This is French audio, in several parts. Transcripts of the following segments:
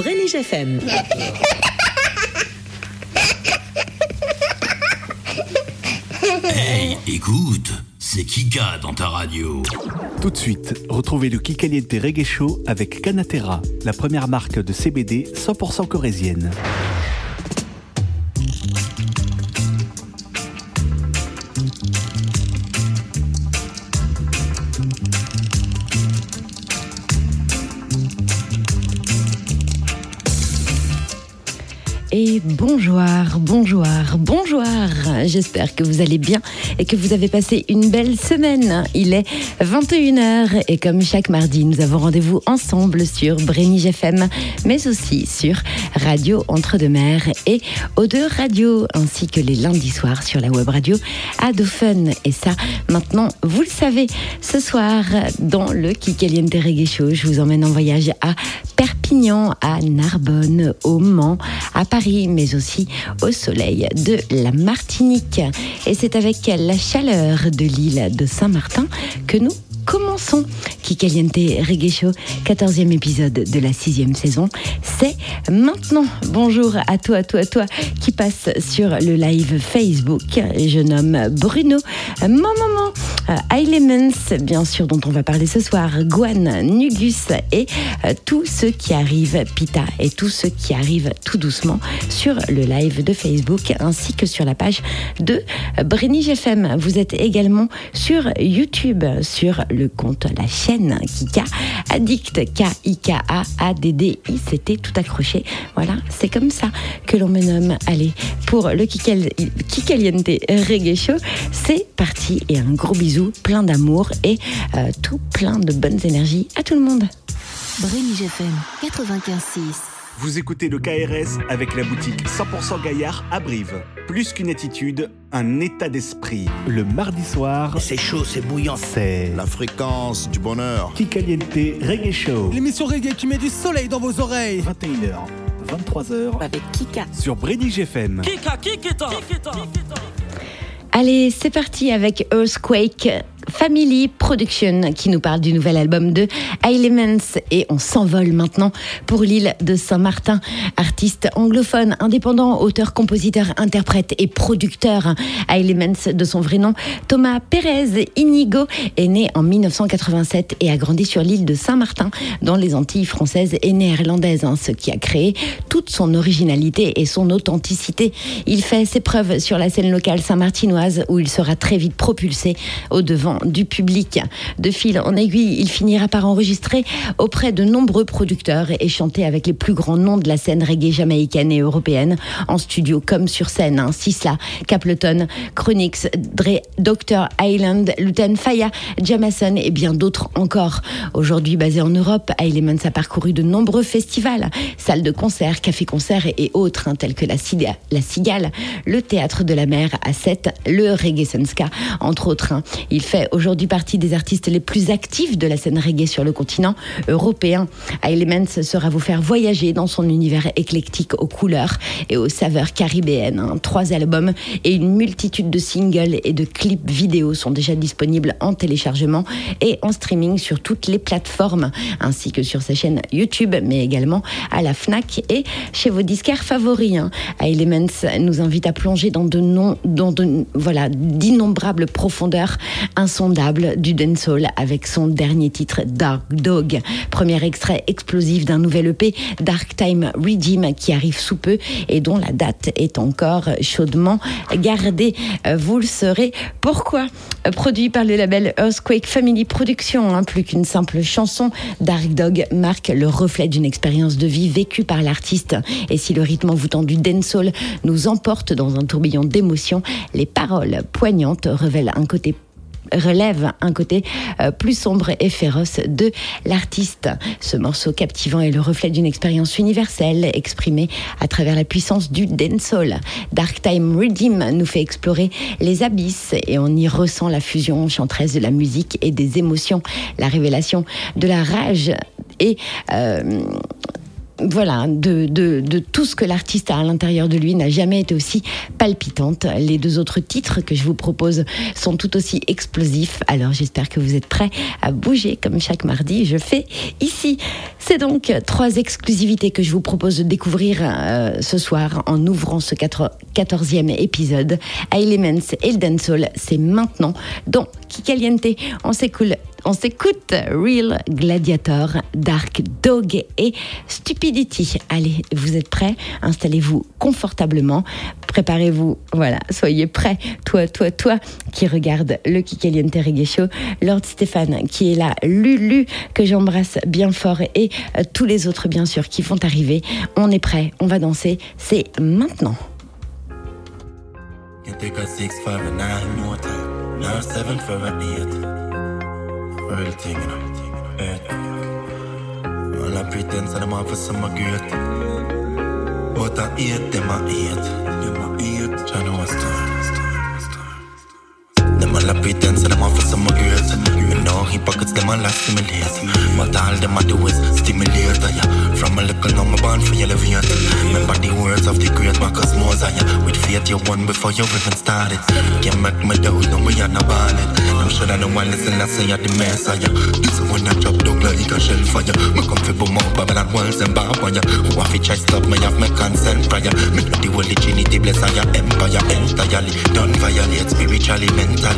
Brélige FM. Hey, écoute, c'est Kika dans ta radio. Tout de suite, retrouvez le Kikaliente Reggae Show avec Canatera, la première marque de CBD 100% corésienne. Bonjour, bonjour, bonjour. J'espère que vous allez bien et que vous avez passé une belle semaine. Il est 21h et comme chaque mardi, nous avons rendez-vous ensemble sur Brénige FM, mais aussi sur Radio Entre-deux-Mers et O2 Radio, ainsi que les lundis soirs sur la web radio Adophone. Et ça, maintenant, vous le savez, ce soir, dans le Kikaliente Reggae Show, je vous emmène en voyage à Perpignan, à Narbonne, au Mans, à Paris, mais aussi au soleil de la Martinique. Et c'est avec la chaleur de l'île de Saint-Martin que nous commençons Kikaliente Reggae Show, 14e épisode de la sixième saison. C'est maintenant. Bonjour à toi, à toi, à toi qui passe sur le live Facebook. Je nomme Bruno, mon maman, Elements, bien sûr, dont on va parler ce soir, Gwen, Nugus et euh, tous ceux qui arrivent, Pita, et tous ceux qui arrivent tout doucement sur le live de Facebook ainsi que sur la page de Brénige FM. Vous êtes également sur YouTube, sur le compte, la chaîne Kika Addict, K-I-K-A-A-D-D-I, tout accroché. Voilà, c'est comme ça que l'on me nomme. Allez, pour le Kikal, Kikaliente Reggae Show, c'est parti et un gros bisou, plein d'amour et euh, tout plein de bonnes énergies à tout le monde. Brénige FM 95.6. Vous écoutez le KRS avec la boutique 100% Gaillard à Brive. Plus qu'une attitude, un état d'esprit. Le mardi soir, C'est chaud, c'est bouillant. c'est La fréquence du bonheur. Kikaliente Reggae Show. L'émission reggae qui met du soleil dans vos oreilles. 21h, 23h Avec Kika. sur Brédige FM. Allez, c'est parti avec Earthquake Family Production qui nous parle du nouvel album de Elements et on s'envole maintenant pour l'île de Saint-Martin. Artiste anglophone, indépendant, auteur, compositeur, interprète et producteur. Elements de son vrai nom, Thomas Pérez Inigo est né en 1987 et a grandi sur l'île de Saint-Martin dans les Antilles françaises et néerlandaises, hein, ce qui a créé toute son originalité et son authenticité. Il fait ses preuves sur la scène locale saint-martinoise où il sera très vite propulsé au devant du public. De fil en aiguille, il finira par enregistrer auprès de nombreux producteurs et chanter avec les plus grands noms de la scène reggae jamaïcaine et européenne, en studio comme sur scène. Hein. Sisla, Capleton, Chronix, Dr. Island, Lutan Faya, Jamason et bien d'autres encore. Aujourd'hui basé en Europe, Elements a parcouru de nombreux festivals, salles de concert, cafés-concerts et autres, hein, tels que la, Ciga- la Cigale, le Théâtre de la Mer à 7, le Reggae Sunska, entre autres. hein. Il fait aujourd'hui partie des artistes les plus actifs de la scène reggae sur le continent européen. Elements sera vous faire voyager dans son univers éclectique aux couleurs et aux saveurs caribéennes. hein. Trois albums et une multitude de singles et de clips vidéo sont déjà disponibles en téléchargement et en streaming sur toutes les plateformes, ainsi que sur sa chaîne YouTube, mais également à la FNAC et chez vos disquaires favoris. hein. Elements nous invite à plonger dans de non, voilà, d'innombrables profondeurs insondables du dancehall avec son dernier titre Dark Dog, premier extrait explosif d'un nouvel EP Dark Time Redeem qui arrive sous peu et dont la date est encore chaudement gardée. Euh, Vous le saurez pourquoi. Euh, Produit par le label Earthquake Family Productions, hein, plus qu'une simple chanson, Dark Dog marque le reflet d'une expérience de vie vécue par l'artiste. Et si le rythme envoûtant du dancehall nous emporte dans un tourbillon d'émotions, les paroles poignantes révèlent un côté relève un côté euh, plus sombre et féroce de l'artiste. Ce morceau captivant est le reflet d'une expérience universelle exprimée à travers la puissance du dancehall. Dark Time Redeem nous fait explorer les abysses et on y ressent la fusion enchanteresse de la musique et des émotions, la révélation de la rage et euh, voilà, de, de, tout ce que l'artiste a à l'intérieur de lui n'a jamais été aussi palpitante. Les deux autres titres que je vous propose sont tout aussi explosifs. Alors j'espère que vous êtes prêts à bouger comme chaque mardi. Je fais ici. C'est donc trois exclusivités que je vous propose de découvrir euh, ce soir en ouvrant ce 14e épisode. Elements et le dancehall, c'est maintenant dans Kikaliente. On s'écoule on s'écoute Real Gladiator, Dark Dog et Stupidity. Allez, vous êtes prêts? Installez-vous confortablement. Préparez-vous. Voilà, soyez prêts. Toi, toi, toi qui regarde le Kikaliente Reggae Show. Lord Stéphane qui est là. Lulu que j'embrasse bien fort et euh, tous les autres bien sûr qui vont arriver. On est prêts. On va danser. C'est maintenant. Real thing, you know. Yeah. All I pretend that I'm for some great. But I hate them, I hate. Them I hate. Try to Them all I pretend that I'm for some great. You know, he pockets them all I stimulate. But all them I do is stimulate, yeah. From a little now, my born for elevate. Remember the words of the great Marcus Mosiah. With faith you won before you even started. Can't make me doubt, no we are not it. sure I know one listen, I say you're the messiah. This one I drop down like a shell fire. Me come fi boom up Babylon walls and bar wire. Who have to try stop me have my consent prior. Me the holy trinity bless on your empire entirely. Don't violate spiritually, mentally.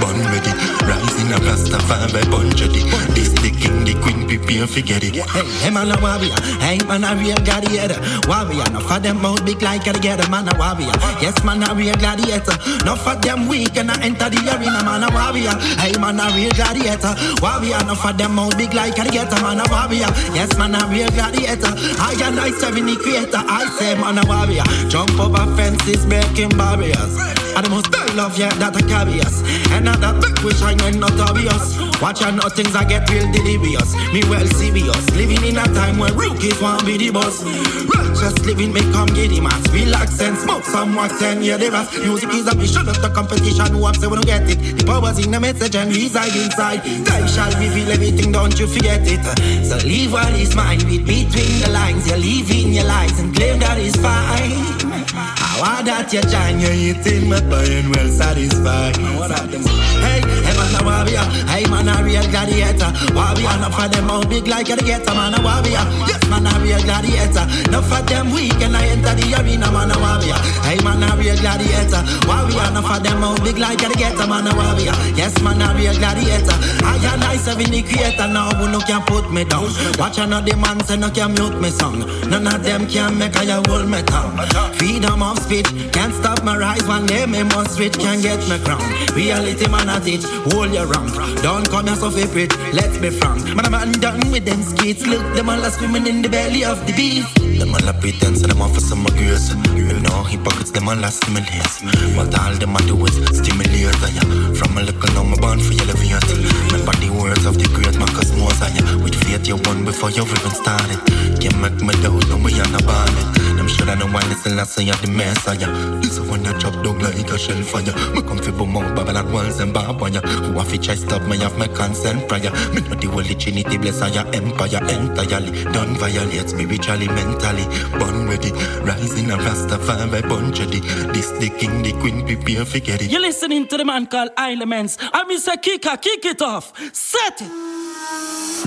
Born ready, rising a Rastafari bunch of This the king, the queen, prepare for get it. Hey, hey man a warrior, hey man a real gladiator. Warrior, no for them mouth big like a together, man a warrior. Yes man a real gladiator. No for them weak and I enter the arena, man a warrior. Hey man, a real gladiator. Warrior, enough of them out big like a getter, man a warrior. Yes man, a real gladiator. I and I seven the creator. I say man a warrior. Jump over fences, breaking barriers. And the most love, yeah, that I carry us. And not that big wish I know not obvious. Watch out, no things I get real delirious. Me well serious. Living in a time where rookies want be the boss. Righteous living may come the mass. Relax and smoke some wax and yeah, the rest. Music is a mission of the competition. Who say we don't get it. The power's in the message and reside inside. Time shall reveal everything, don't you forget it. So leave what is mine, read between the lines. You're leaving your lies and claim that is fine. How that you join, you're eating my brain well satisfied. Hey, hey man a warrior, hey man a real gladiator. Warrior, enough of them out big like a getter, man a warrior. Yes, man a real gladiator. Enough of them weak and I enter the arena, man a warrior. Hey man a real gladiator. Warrior, enough of them out big like a getter, man a warrior. Yes, man a real gladiator. I and I seven the creator now, who no can put me down. Watch another man say no can mute me song. None of them can make I hold me down. Freedom of speech can't stop my rise. One day me must reach, can get me crown. Reality man a teach, hold your rank. Don't come here so favorite, let's be frank. Man a man done with them skates. Look, them all are swimming in the belly of the beast. Them all a pretense, them all for some grace. You know hypocrites, them all are stimulate. But all them a do is stimulate. Yeah. From a little now, my born for your elevate. Remember the words of the great Marcus Mosiah. With faith you won before you even started. Can't make me doubt, no we are not it. Them sure I know why listen, I say you're the messiah. This is when I drop down like a shell fire. Me come fi boom out Babylon walls and barbed wire. Who have to try stop me have my consent prior. Me know the holy trinity bless on your empire entirely. Don't violate spiritually, mentally. Born ready, rising a Rastafari bunch of This the king, the queen, prepare for get it. You're listening to the man called Elements. I'm Mr. Kika, kick it off. Set it.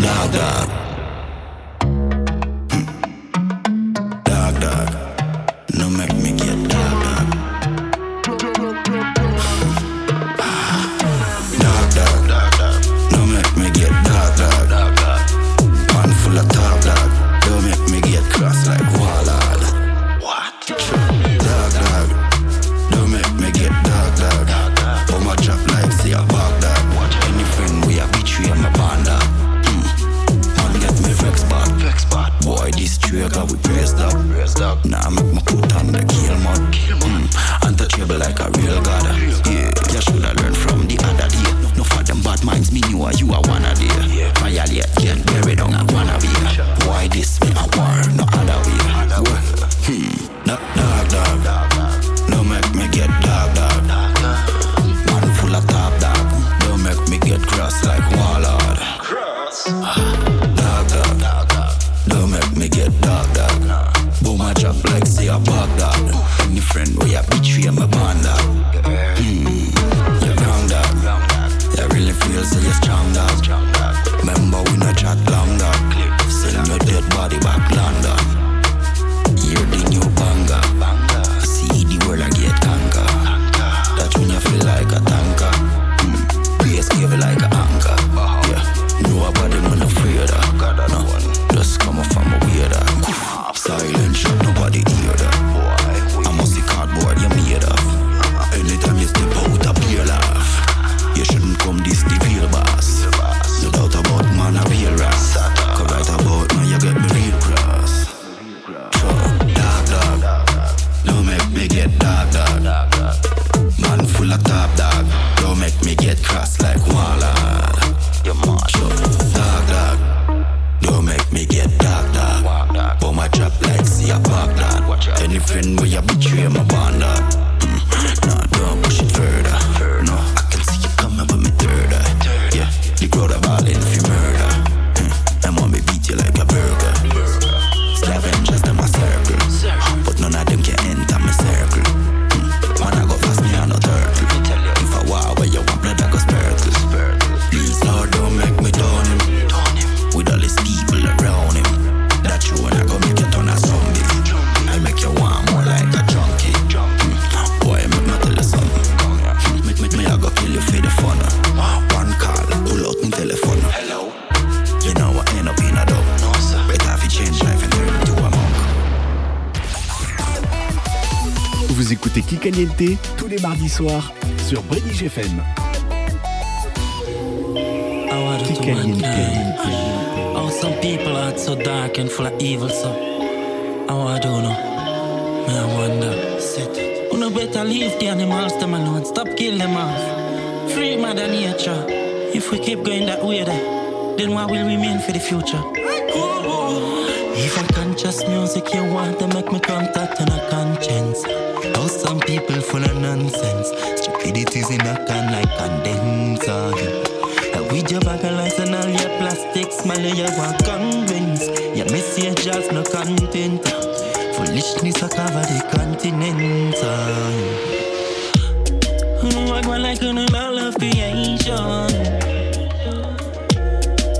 Dog, dog. Hmm. Dog, dog. No make me this trigger we praise dog. Nah, make me put on the kill man. Vous écoutez Kikaliente tous les mardis soirs sur Brédige FM. I Kikaliente. Oh, some people are so dark and full of evil, so I want to know? Me, I wonder. Sit. You know better leave the animals them alone. Stop killing them off. Free mother nature. If we keep going that way, then, then what will remain for the future? Even conscious music you want to make me contact in a conscience. How some people full of nonsense. Stupidity's in a can like condenser. And with your bag of lies and all your plastic smile, you want convince. Your message just no content. Foolishness a cover the continent. I go like an all of creation.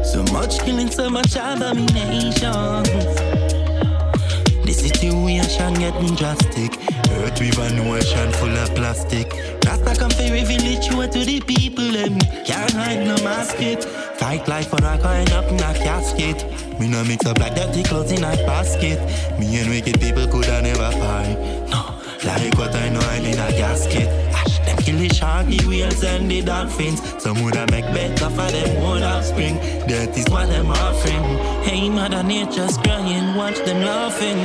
So much killing, so much abomination. The situation getting drastic. Earth with an ocean full of plastic. Rasta come for reveal the truth to the people. Them can't hide no mask it. Fight life for a coin up in a casket. Me no mix up like dirty clothes in a basket. Me and wicked people coulda never fight. No, like what I know I'm in a gasket. Kill the sharky whales and the dolphins. Some woulda make better for them own offspring. That is what them offering. Hey, mother nature's crying, watch them laughing.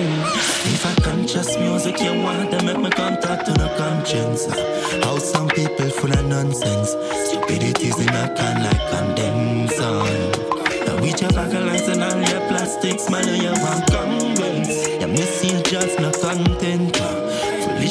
If I conscious music you want to make me contact to the conscience. How some people full of nonsense. Stupidity's in a can like on. Now with your bag of lies and all your plastics, man, you want convince. Your message just no content.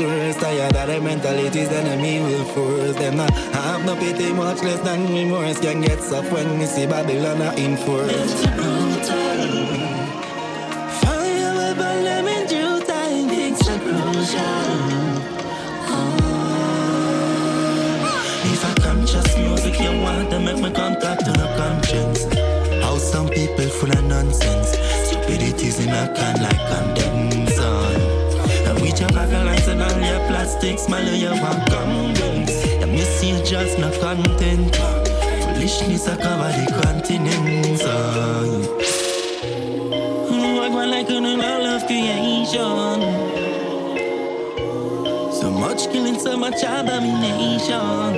resource. Tired of their mentalities, enemy will force them not have no pity, much less than remorse. Can get soft when we see Babylon in force. Fire will burn them in due time. It's a crucial. If I conscious music you want to make me contact to the conscience. How some people full of nonsense. Stupidity's in a can like. And with your bag of and all your plastic smile, you want convince. Your message just no content. Foolishness I cover the continents. Uh. on. I go like an all of creation. So much killing, so much abomination.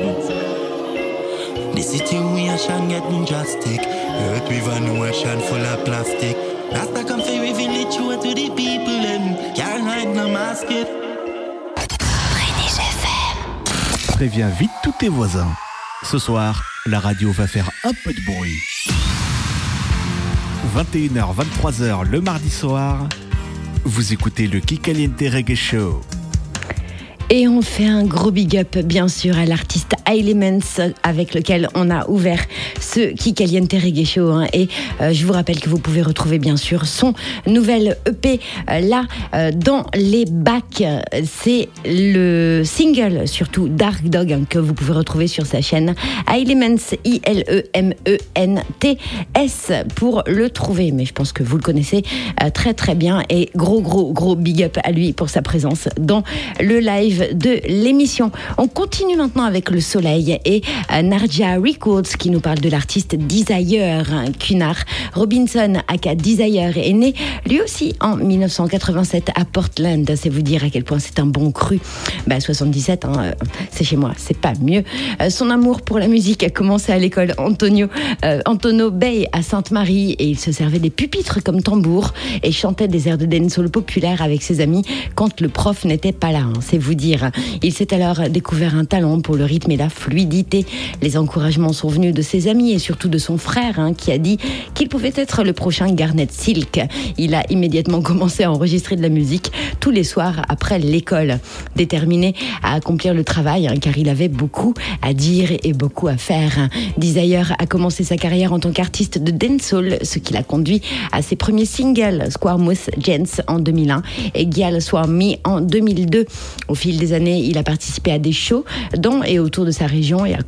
The situation getting drastic. Earth with an ocean full of plastic. Rasta come for reveal truth to the people. Préviens vite tous tes voisins. Ce soir, la radio va faire un peu de bruit. 21h, 23h le mardi soir, vous écoutez le Kikaliente Reggae Show. Et on fait un gros big up, bien sûr, à l'artiste Elements avec lequel on a ouvert ce Kikaliente Reggae Show. hein. Et euh, je vous rappelle que vous pouvez retrouver, bien sûr, son nouvel EP euh, là, euh, dans les bacs. C'est le single, surtout Dark Dog, hein, que vous pouvez retrouver sur sa chaîne Elements, I-L-E-M-E-N-T-S, pour le trouver. Mais je pense que vous le connaissez très très bien. Et gros, gros, gros big up à lui pour sa présence dans le live de l'émission. On continue maintenant avec le soleil et euh, Narja Records qui nous parle de l'artiste Desire Cunard. Robinson, aka Desire, est né lui aussi en 1987 à Portland. C'est vous dire à quel point c'est un bon cru. Bah, 77, hein, euh, c'est chez moi, c'est pas mieux. Euh, son amour pour la musique a commencé à l'école Antonio, euh, Antonio Bay à Sainte-Marie et il se servait des pupitres comme tambour et chantait des airs de dancehall populaires avec ses amis quand le prof n'était pas là. hein, c'est vous dire. Il s'est alors découvert un talent pour le rythme et la fluidité. Les encouragements sont venus de ses amis et surtout de son frère hein, qui a dit qu'il pouvait être le prochain Garnet Silk. Il a immédiatement commencé à enregistrer de la musique tous les soirs après l'école, déterminé à accomplir le travail hein, car il avait beaucoup à dire et beaucoup à faire. Desire a commencé sa carrière en tant qu'artiste de dancehall, ce qui l'a conduit à ses premiers singles Squarmouth Gents en 2001 et Gial Swarm Me en 2002. Au fil des années, il a participé à des shows dans et autour de sa région et a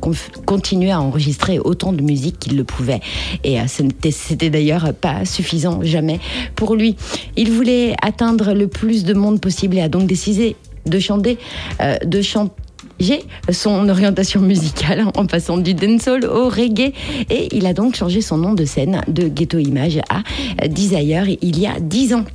continué à enregistrer autant de musique qu'il le pouvait. Et euh, c'était d'ailleurs pas suffisant jamais pour lui. Il voulait atteindre le plus de monde possible et a donc décidé de chanter, euh, de chanter son orientation musicale en passant du dancehall au reggae et il a donc changé son nom de scène de Ghetto Image à Desire il y a 10 ans.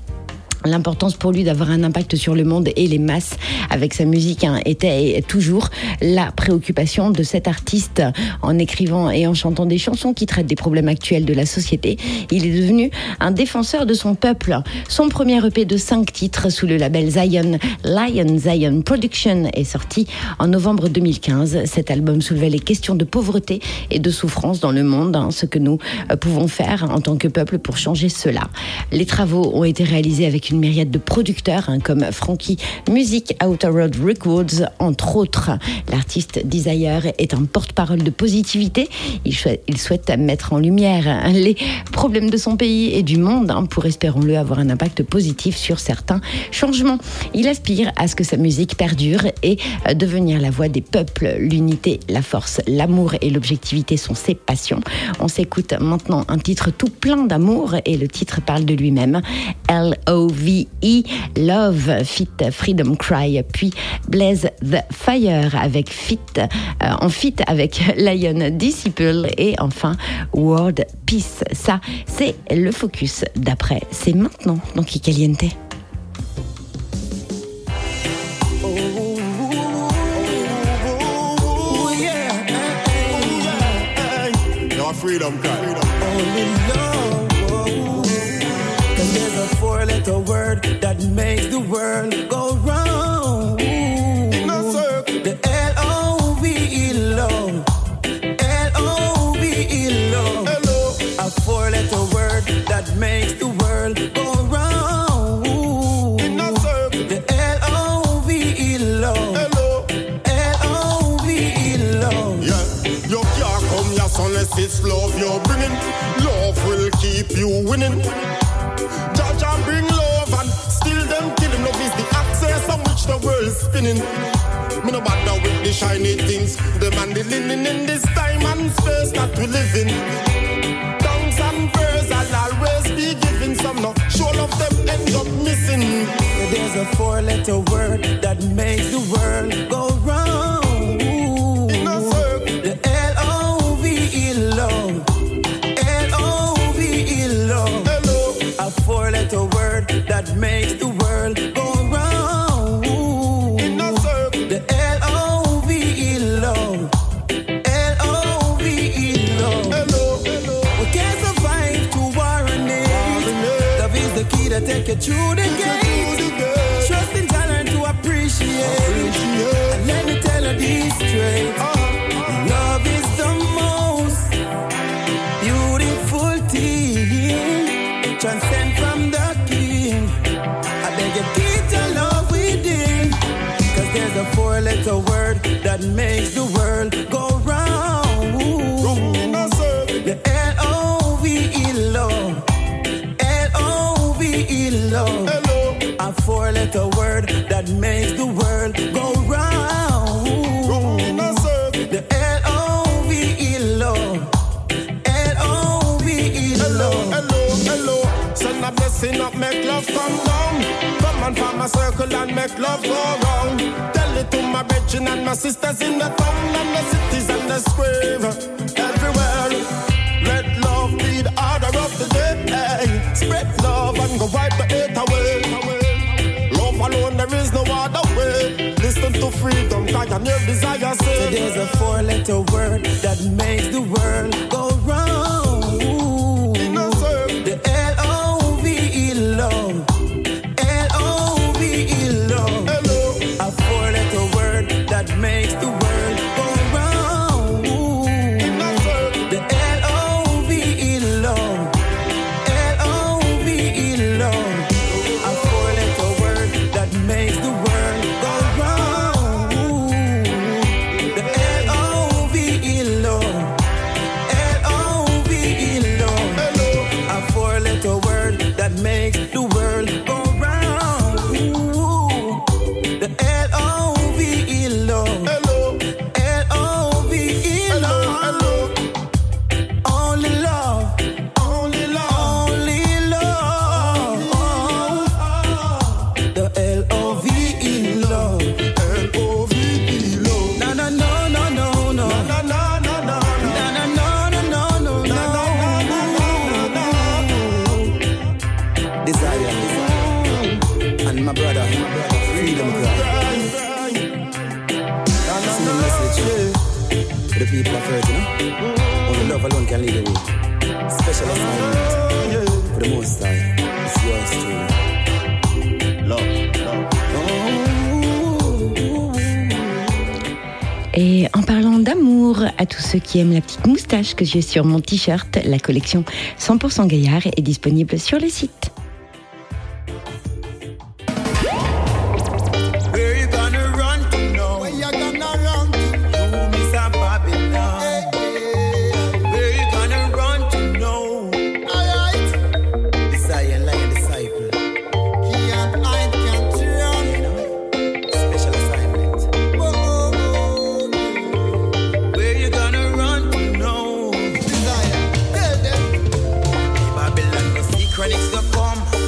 L'importance pour lui d'avoir un impact sur le monde et les masses avec sa musique hein, était toujours la préoccupation de cet artiste en écrivant et en chantant des chansons qui traitent des problèmes actuels de la société. Il est devenu un défenseur de son peuple. Son premier EP de 5 titres sous le label Zion, Lion Zion Production est sorti en novembre 2015. Cet album soulevait les questions de pauvreté et de souffrance dans le monde, hein, ce que nous euh, pouvons faire en tant que peuple pour changer cela. Les travaux ont été réalisés avec une myriade de producteurs hein, comme Frankie Music, Outer Road Records, entre autres. L'artiste Desire est un porte-parole de positivité. Il souhaite, mettre en lumière hein, les problèmes de son pays et du monde hein, pour, espérons-le, avoir un impact positif sur certains changements. Il aspire à ce que sa musique perdure et euh, devenir la voix des peuples. L'unité, la force, l'amour et l'objectivité sont ses passions. On s'écoute maintenant un titre tout plein d'amour et le titre parle de lui-même. L-O-V-E, Love, Fit, Freedom Cry, puis Blaze the Fire avec Fit, euh, en fit avec Lion Disciple et enfin World Peace. Ça, c'est le focus d'après. C'est maintenant cry. only a four letter word that makes the world go round. The L O V E love. L O V E love. A four letter word that makes the world go round. The L O V E love. L O V E love. Yeah, you can't come here unless it's love you're bringing. Love will keep you winning. The world spinning. Me no bother with the shiny things. The man linen in this time and space that we snuggle and make love go round. Tell it to my brethren and my sisters in the town and the cities and the square. Everywhere. Let love be the order of the day. Spread love and go wipe the hate away. Love alone, there is no other way. Listen to freedom, I am your desire. Say. Today's a four-letter word that makes la petite moustache que j'ai sur mon t-shirt, la collection 100% Gaillard est disponible sur le site.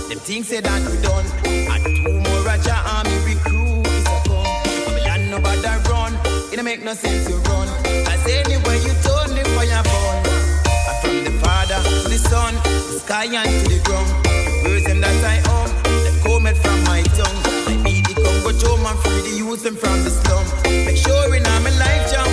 Them things say that we done. And two more Raja army recruit come. a come. land no bother run. It don't make no sense to run. As anywhere you turn, the fire burn. And from the Father to the Son, the sky and to the ground. The words them that I own, them comment from my tongue. I be the Congo Joe man, free the youth them from the slum. Make sure in all my life, John.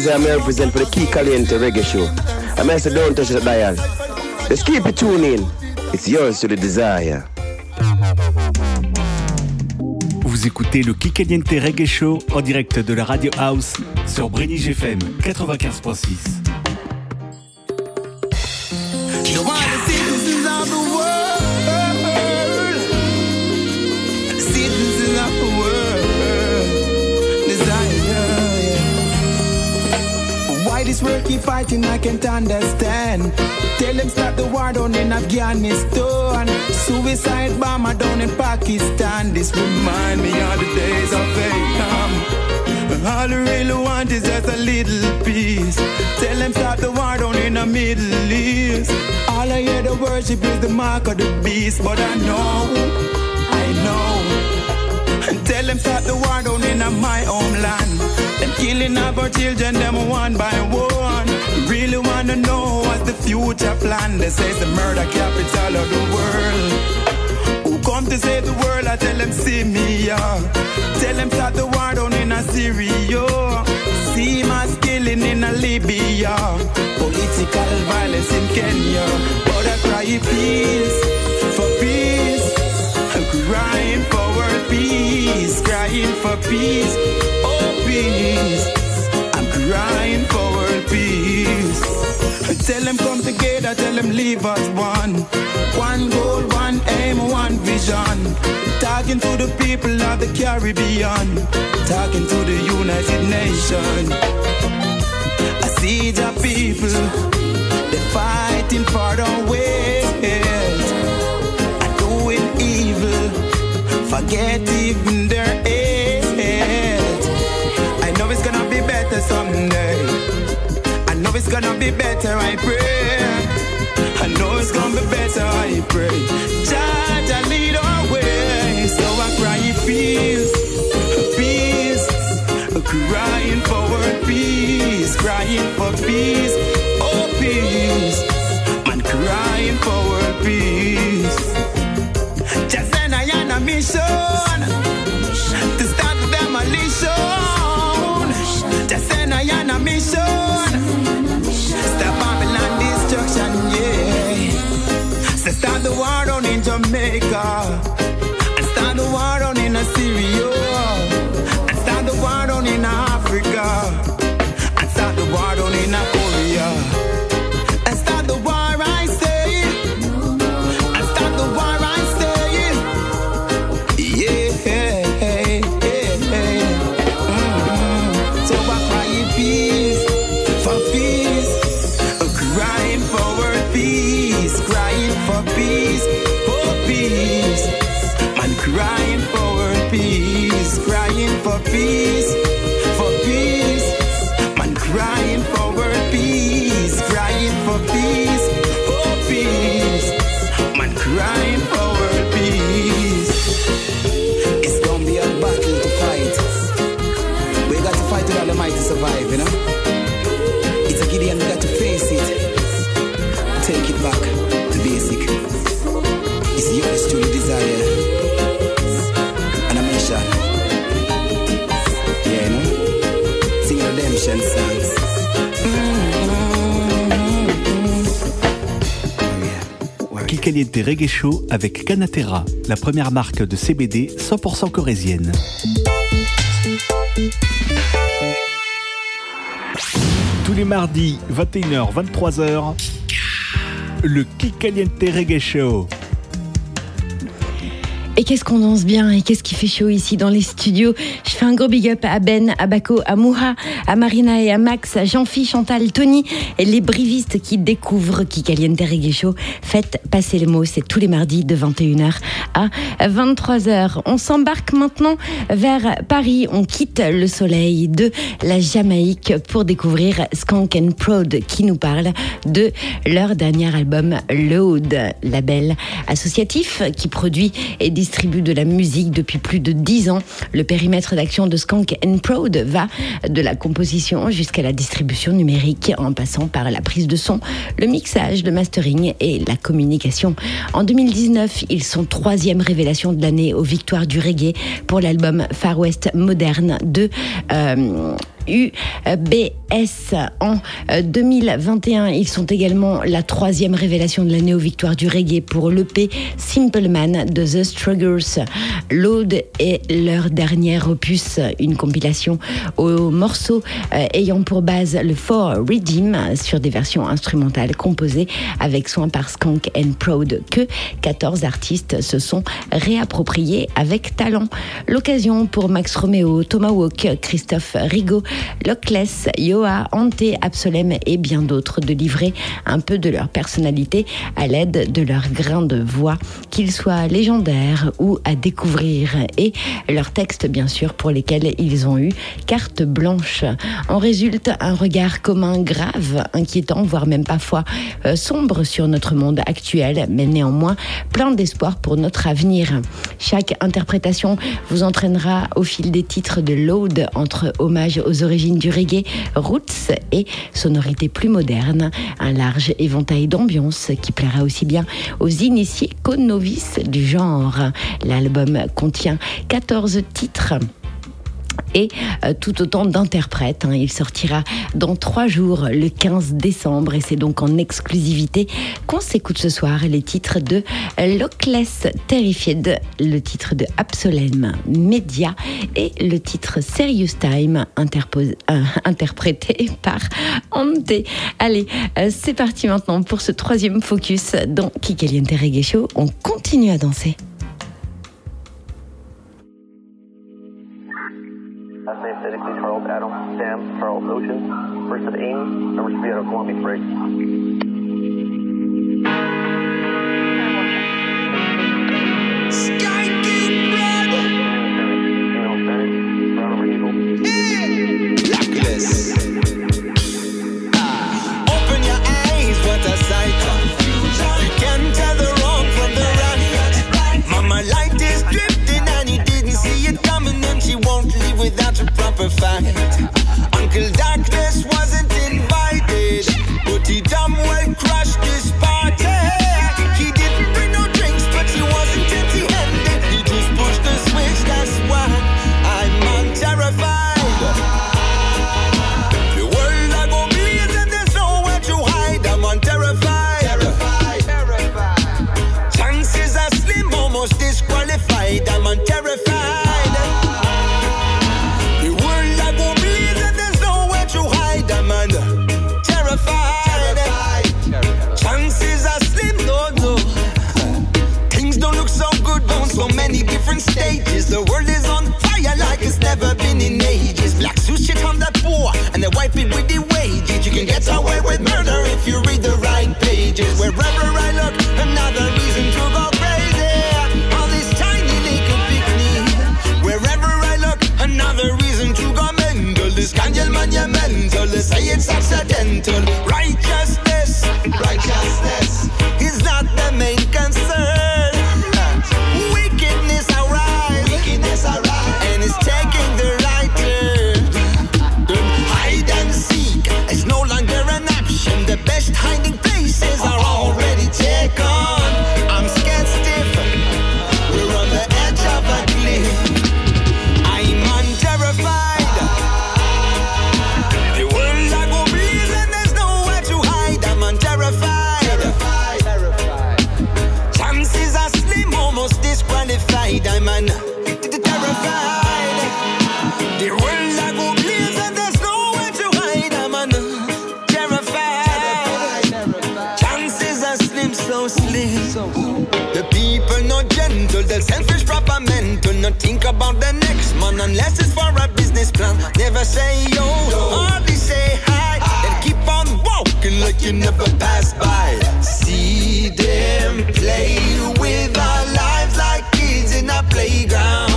This is I represent for the Key Caliente Reggae Show. It's yours to. Vous écoutez le Kikaliente Reggae Show en direct de la Radio House sur Brénig FM 95.6. fighting, I can't understand. Tell them stop the war down in Afghanistan. Suicide bomber down in Pakistan. This remind me of the days of Vietnam. All I really want is just a little peace. Tell them stop the war down in the Middle East. All I hear the worship is the mark of the beast. But I know, I know. Tell them stop the war down in my homeland. Them killing of our children, them one by one. Really wanna know what's the future plan. They say the murder capital of the world. Who come to save the world? I tell them, see me, yeah. Tell them start the war down in a Syria. See mass killing in a Libya. Political violence in Kenya. But I cry peace for peace. Crying for world peace. Crying for peace. Oh, peace. I'm crying for world peace. I tell them come together, tell them leave us one. One goal, one aim, one vision. Talking to the people of the Caribbean. Talking to the United Nations. I see the people, they're fighting for the ways. And doing evil, forget even their age. Someday. I know it's gonna be better, I pray. I know it's gonna be better, I pray. Judge, I lead our way. So I cry peace, peace. Crying for peace, crying for peace, oh peace. Man, crying for peace. Just then I on a mission in Kikaliente Reggae Show avec Canatera, la première marque de CBD 100% corésienne. Tous les mardis, 21h, 23h, le Kikaliente Reggae Show. Et qu'est-ce qu'on danse bien et qu'est-ce qui fait chaud ici dans les studios. Un gros big up à Ben, à Bako, à Moura, à Marina et à Max, à Jean-Phi, Chantal, Tony et les brivistes qui découvrent qui Caliente Reggae Show. Faites passer les mots, c'est tous les mardis de 21h à 23h. On s'embarque maintenant vers Paris. On quitte le soleil de la Jamaïque pour découvrir Skank and Proud qui nous parle de leur dernier album Load, label associatif qui produit et distribue de la musique depuis plus de dix ans. Le périmètre d'action de Skank and Proud va de la composition jusqu'à la distribution numérique en passant par la prise de son, le mixage, le mastering et la communication. En 2019, ils sont troisième révélation de l'année aux victoires du reggae pour l'album Far West moderne de euh, UBS en 2021. Euh, Ils sont également la troisième révélation de la néo-victoire du reggae pour l'EP Simple Man de The Struggles. L'Aude est leur dernier opus, une compilation aux morceaux euh, ayant pour base le For Redeem sur des versions instrumentales composées avec soin par Skunk and Proud que 14 artistes se sont réappropriés avec talent. L'occasion pour Max Romeo, Thomas Walk, Christophe Rigaud, Lockless, Yoa, Ante, Absolem et bien d'autres de livrer un peu de leur personnalité à l'aide de leur grain de voix, qu'ils soient légendaires ou à découvrir, et leurs textes bien sûr pour lesquels ils ont eu carte blanche. En résulte un regard commun grave, inquiétant, voire même parfois euh, sombre sur notre monde actuel, mais néanmoins plein d'espoir pour notre avenir. Chaque interprétation vous entraînera au fil des titres de Load entre hommage aux origines du reggae, roots et sonorités plus modernes. Un large éventail d'ambiance qui plaira aussi bien aux initiés qu'aux novices du genre. L'album contient 14 titres et euh, tout autant d'interprètes. Hein. Il sortira dans trois jours, le 15 décembre, et c'est donc en exclusivité qu'on s'écoute ce soir les titres de Lockless Terrified, le titre de Absolem Media et le titre Serious Time euh, interprété par Ante. Allez, euh, c'est parti maintenant pour ce troisième focus dans Kikeliente Reggae Show. On continue à danser. First of Amy, number three out of Columbia Springs. Open your eyes, what a sight. You can tell the wrong from the right. Mama light is drifting and didn't see it coming and she won't leave without a proper fight. Never been in ages. Black suits shit on the poor and they wipe it with the wages. You can get away with murder if you read the right pages. Wherever I look, another reason to go crazy. All this tiny little picnic. Wherever I look, another reason to go mental. This candle monumental. They say it's accidental. Righteousness think about the next man unless it's for a business plan. Never say yo, hardly say hi. Then keep on walking like you never pass by. See them play with our lives like kids in a playground.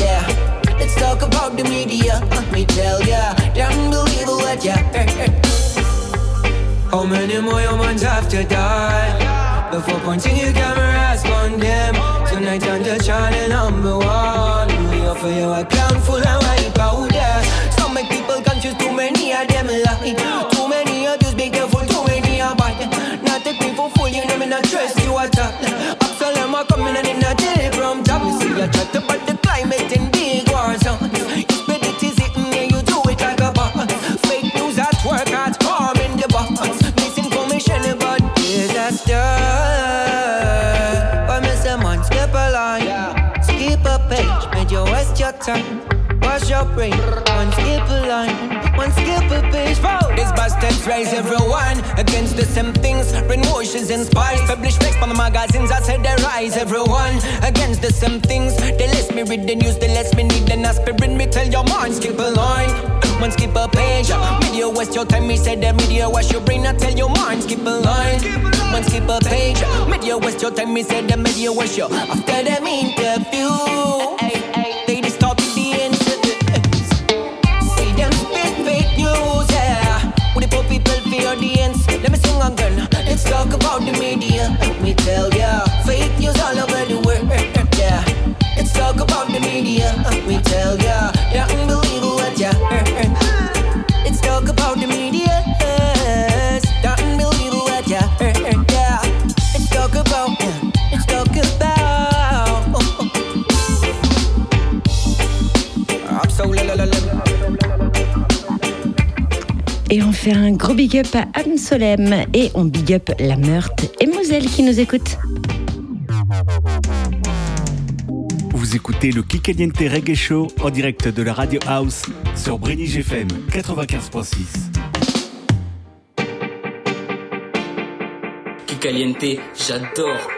Yeah. Let's talk about the media. Let me tell ya, unbelievable what ya heard. How many more humans have to die before pointing your cameras on them? Tonight on the channel number one, we offer you a crown full of white powder. Some make people confuse too many of them lie. Too many of those be careful, too many are bad. Not take me fool, you know me not trust you at. Absalom are coming and in a day from top. You see, I chat about the climate in big war zones. You spread it easy, mm, yeah, you do it like a boss. Fake news at work, at home in the box. Misinformation about disaster. Miss a man skip a line? Skip a page, made you waste your time. Wash your brain, one skip a line, These raise everyone against the same things. Brainwashes and spies, publish facts from the magazines. I said they rise everyone against the same things. They let me read the news, they let me need an aspirin. Me tell your mind, skip a line, one skip a page. Media waste your time, me said the media wash your brain. I tell your mind, skip a line, one skip a page. Media waste your time, me said the media wash your. After them interview, about the media, let me tell ya. Fake news all over the world, yeah. it's talk about the media, let me tell ya. un gros big up à Amsolem et on big up la Meurthe et Moselle qui nous écoutent. Vous écoutez le Kikaliente Reggae Show en direct de la Radio House sur Brénig FM 95.6. Kikaliente, j'adore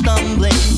stumbling.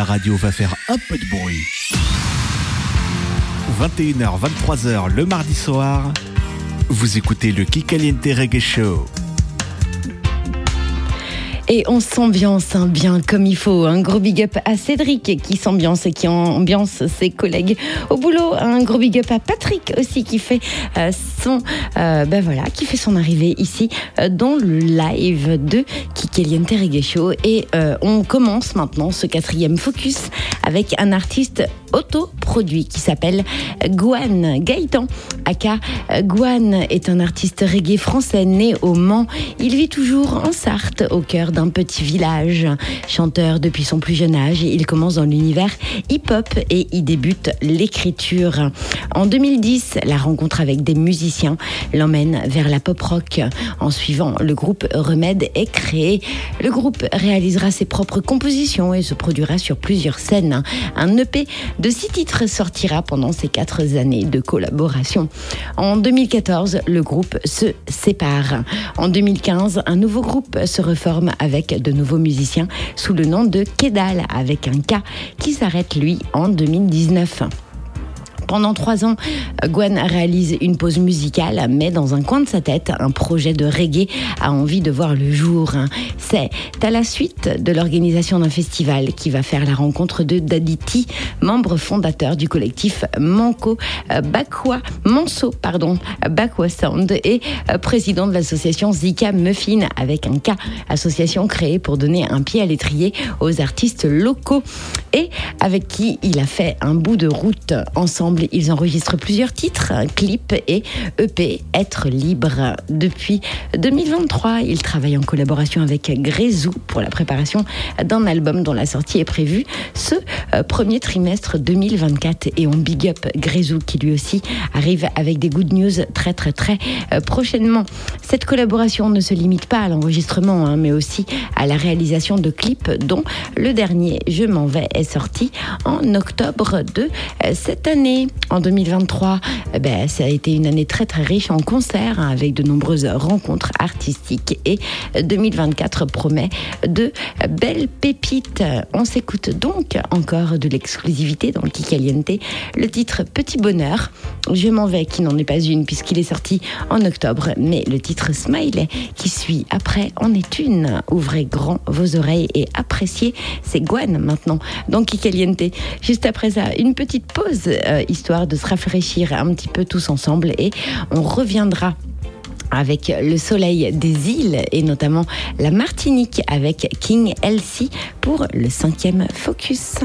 la radio va faire un peu de bruit. 21h, 23h le mardi soir, vous écoutez le Kikaliente Reggae Show. Et on s'ambiance hein, bien comme il faut. Un gros big up à Cédric qui s'ambiance et qui ambiance ses collègues au boulot. Un gros big up à Patrick aussi qui fait euh, son euh, ben voilà qui fait son arrivée ici euh, dans le live de et on commence maintenant ce quatrième focus avec un artiste autoproduit qui s'appelle Guan Gaëtan. Aka Guan est un artiste reggae français né au Mans. Il vit toujours en Sarthe au cœur d'un un petit village. Chanteur depuis son plus jeune âge, il commence dans l'univers hip-hop et y débute l'écriture. En 2010, la rencontre avec des musiciens l'emmène vers la pop rock. En suivant, le groupe Remède est créé. Le groupe réalisera ses propres compositions et se produira sur plusieurs scènes. Un EP de six titres sortira pendant ces quatre années de collaboration. En 2014, le groupe se sépare. En 2015, un nouveau groupe se reforme avec de nouveaux musiciens sous le nom de Kedal, avec un K qui s'arrête lui en 2019. Pendant trois ans, Gwen réalise une pause musicale, mais dans un coin de sa tête, un projet de reggae a envie de voir le jour. C'est à la suite de l'organisation d'un festival qui va faire la rencontre de Daditi, membre fondateur du collectif Manco euh, Bakwa, Manso, pardon, Bakwa Sound et euh, président de l'association Zika Muffin avec un K, association créée pour donner un pied à l'étrier aux artistes locaux et avec qui il a fait un bout de route ensemble ils enregistrent plusieurs titres, clips et EP Être libre. Depuis 2023, ils travaillent en collaboration avec Grézou pour la préparation d'un album dont la sortie est prévue ce euh, premier trimestre 2024. Et on big up Grézou qui lui aussi arrive avec des good news très très très euh, prochainement. Cette collaboration ne se limite pas à l'enregistrement, hein, mais aussi à la réalisation de clips dont le dernier Je m'en vais est sorti en octobre de euh, cette année. En 2023, eh ben, ça a été une année très très riche en concerts hein, avec de nombreuses rencontres artistiques et 2024 promet de belles pépites. On s'écoute donc encore de l'exclusivité dans Kikaliente, le titre Petit Bonheur. Je m'en vais qui n'en est pas une puisqu'il est sorti en octobre, mais le titre Smile qui suit après en est une. Ouvrez grand vos oreilles et appréciez. C'est Gwen maintenant dans Kikaliente. Juste après ça, une petite pause euh, de se rafraîchir un petit peu tous ensemble et on reviendra avec le soleil des îles et notamment la Martinique avec King Elsie pour le cinquième focus.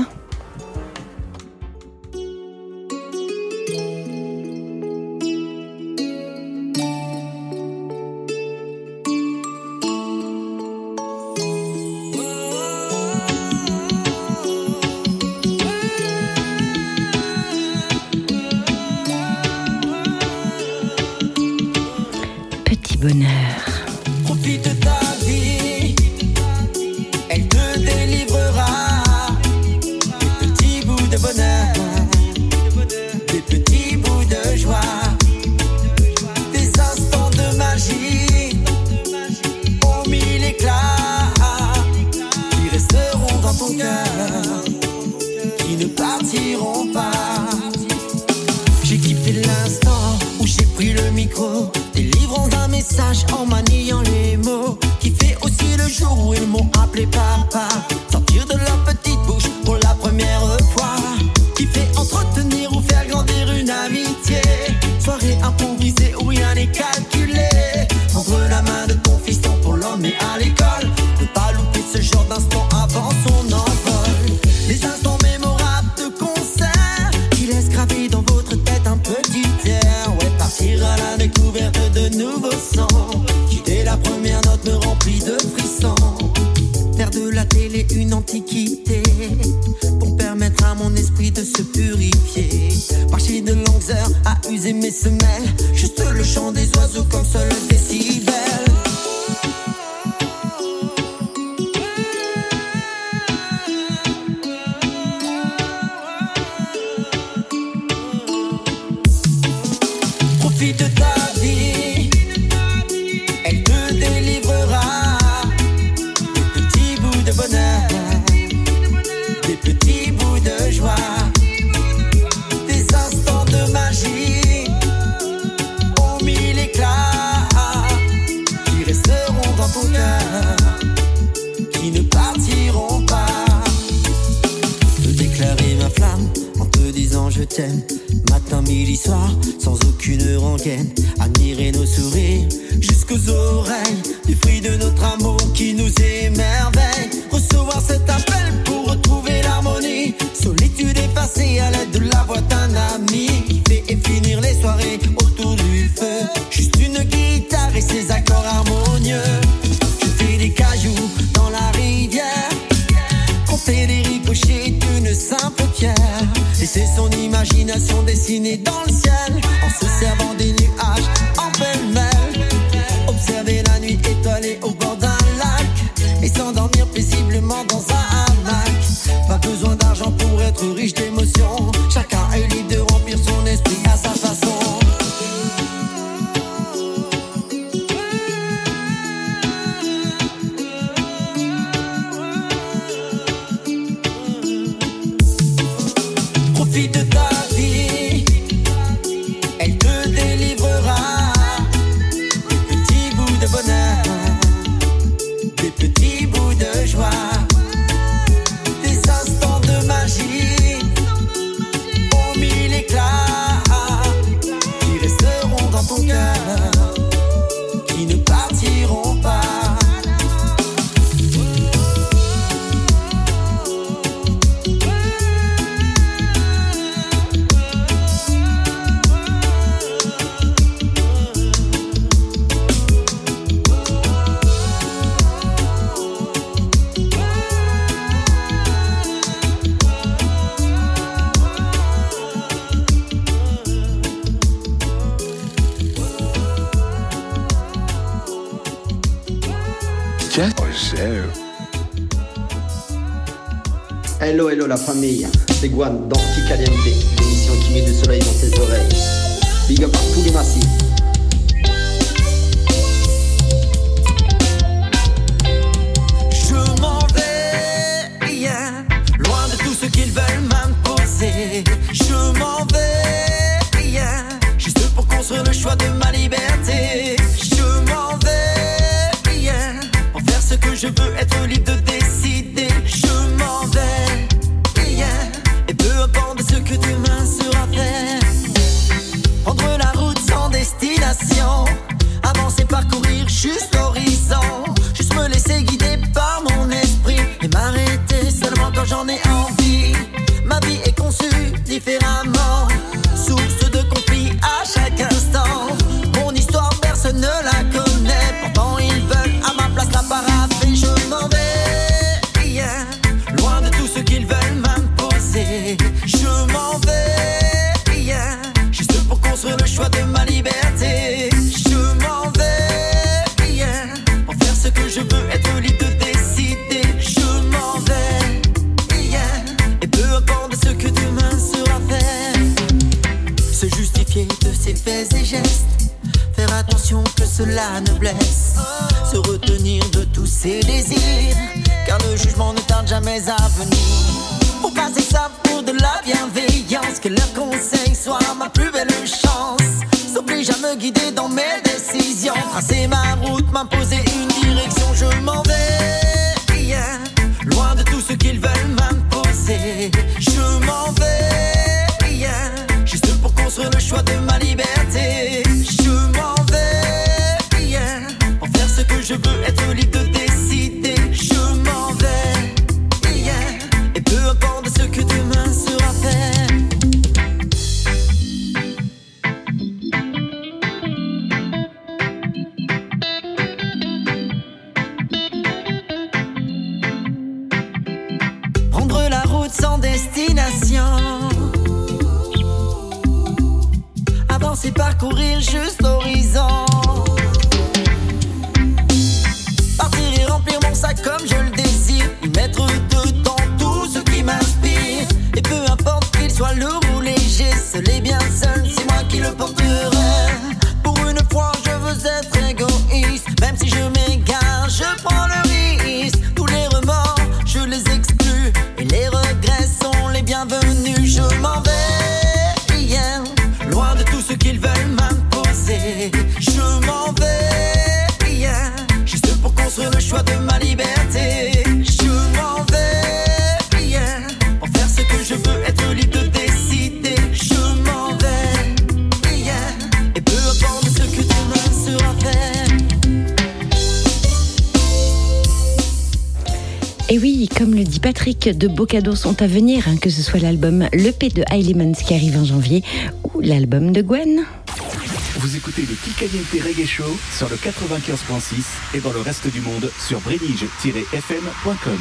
son imagination dessinée dans le ciel en se servant des Just. De beaux cadeaux sont à venir, hein, que ce soit l'album L'EP de Lemons qui arrive en janvier ou l'album de Gwen. Vous écoutez le Kikaliente Reggae Show sur le 95.6 et dans le reste du monde sur brenige-fm.com.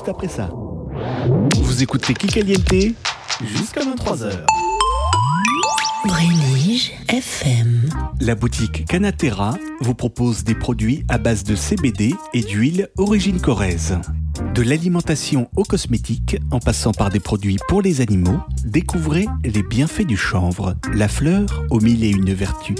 juste après ça. Vous écoutez Kikaliente jusqu'à 23h. Brénige FM. La boutique Canatera vous propose des produits à base de CBD et d'huile origine corrèze. De l'alimentation aux cosmétiques, en passant par des produits pour les animaux, découvrez les bienfaits du chanvre, la fleur aux mille et une vertus.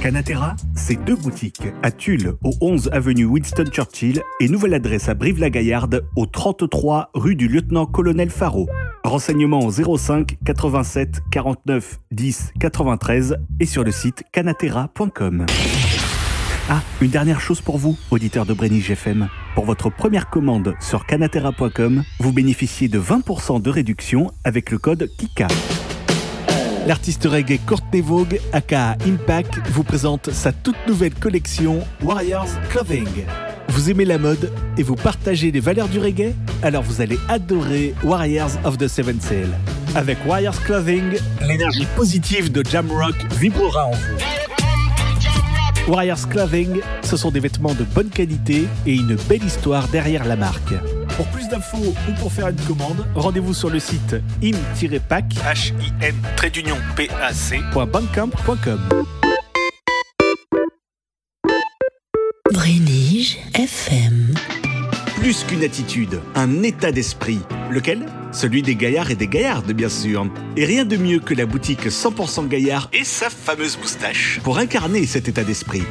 Canatera, c'est deux boutiques, à Tulle, au 11 avenue Winston Churchill, et nouvelle adresse à Brive-la-Gaillarde, au 33 rue du lieutenant-colonel Faro. Renseignements au 05 87 49 10 93 et sur le site canatera.com. Ah, une dernière chose pour vous, auditeurs de Brenny FM. Pour votre première commande sur canatera.com, vous bénéficiez de 20% de réduction avec le code KIKA. L'artiste reggae Courtney Vogue, aka Impact, vous présente sa toute nouvelle collection Warriors Clothing. Vous aimez la mode et vous partagez les valeurs du reggae? Alors vous allez adorer Warriors of the Seven Sail. Avec Warriors Clothing, l'énergie positive de Jamrock vibrera en vous. Warriors Clothing, ce sont des vêtements de bonne qualité et une belle histoire derrière la marque. Pour plus d'infos ou pour faire une commande, rendez-vous sur le site im-pac, h FM. Plus qu'une attitude, un état d'esprit. Lequel? Celui des gaillards et des gaillardes, bien sûr. Et rien de mieux que la boutique 100% gaillard et sa fameuse moustache pour incarner cet état d'esprit.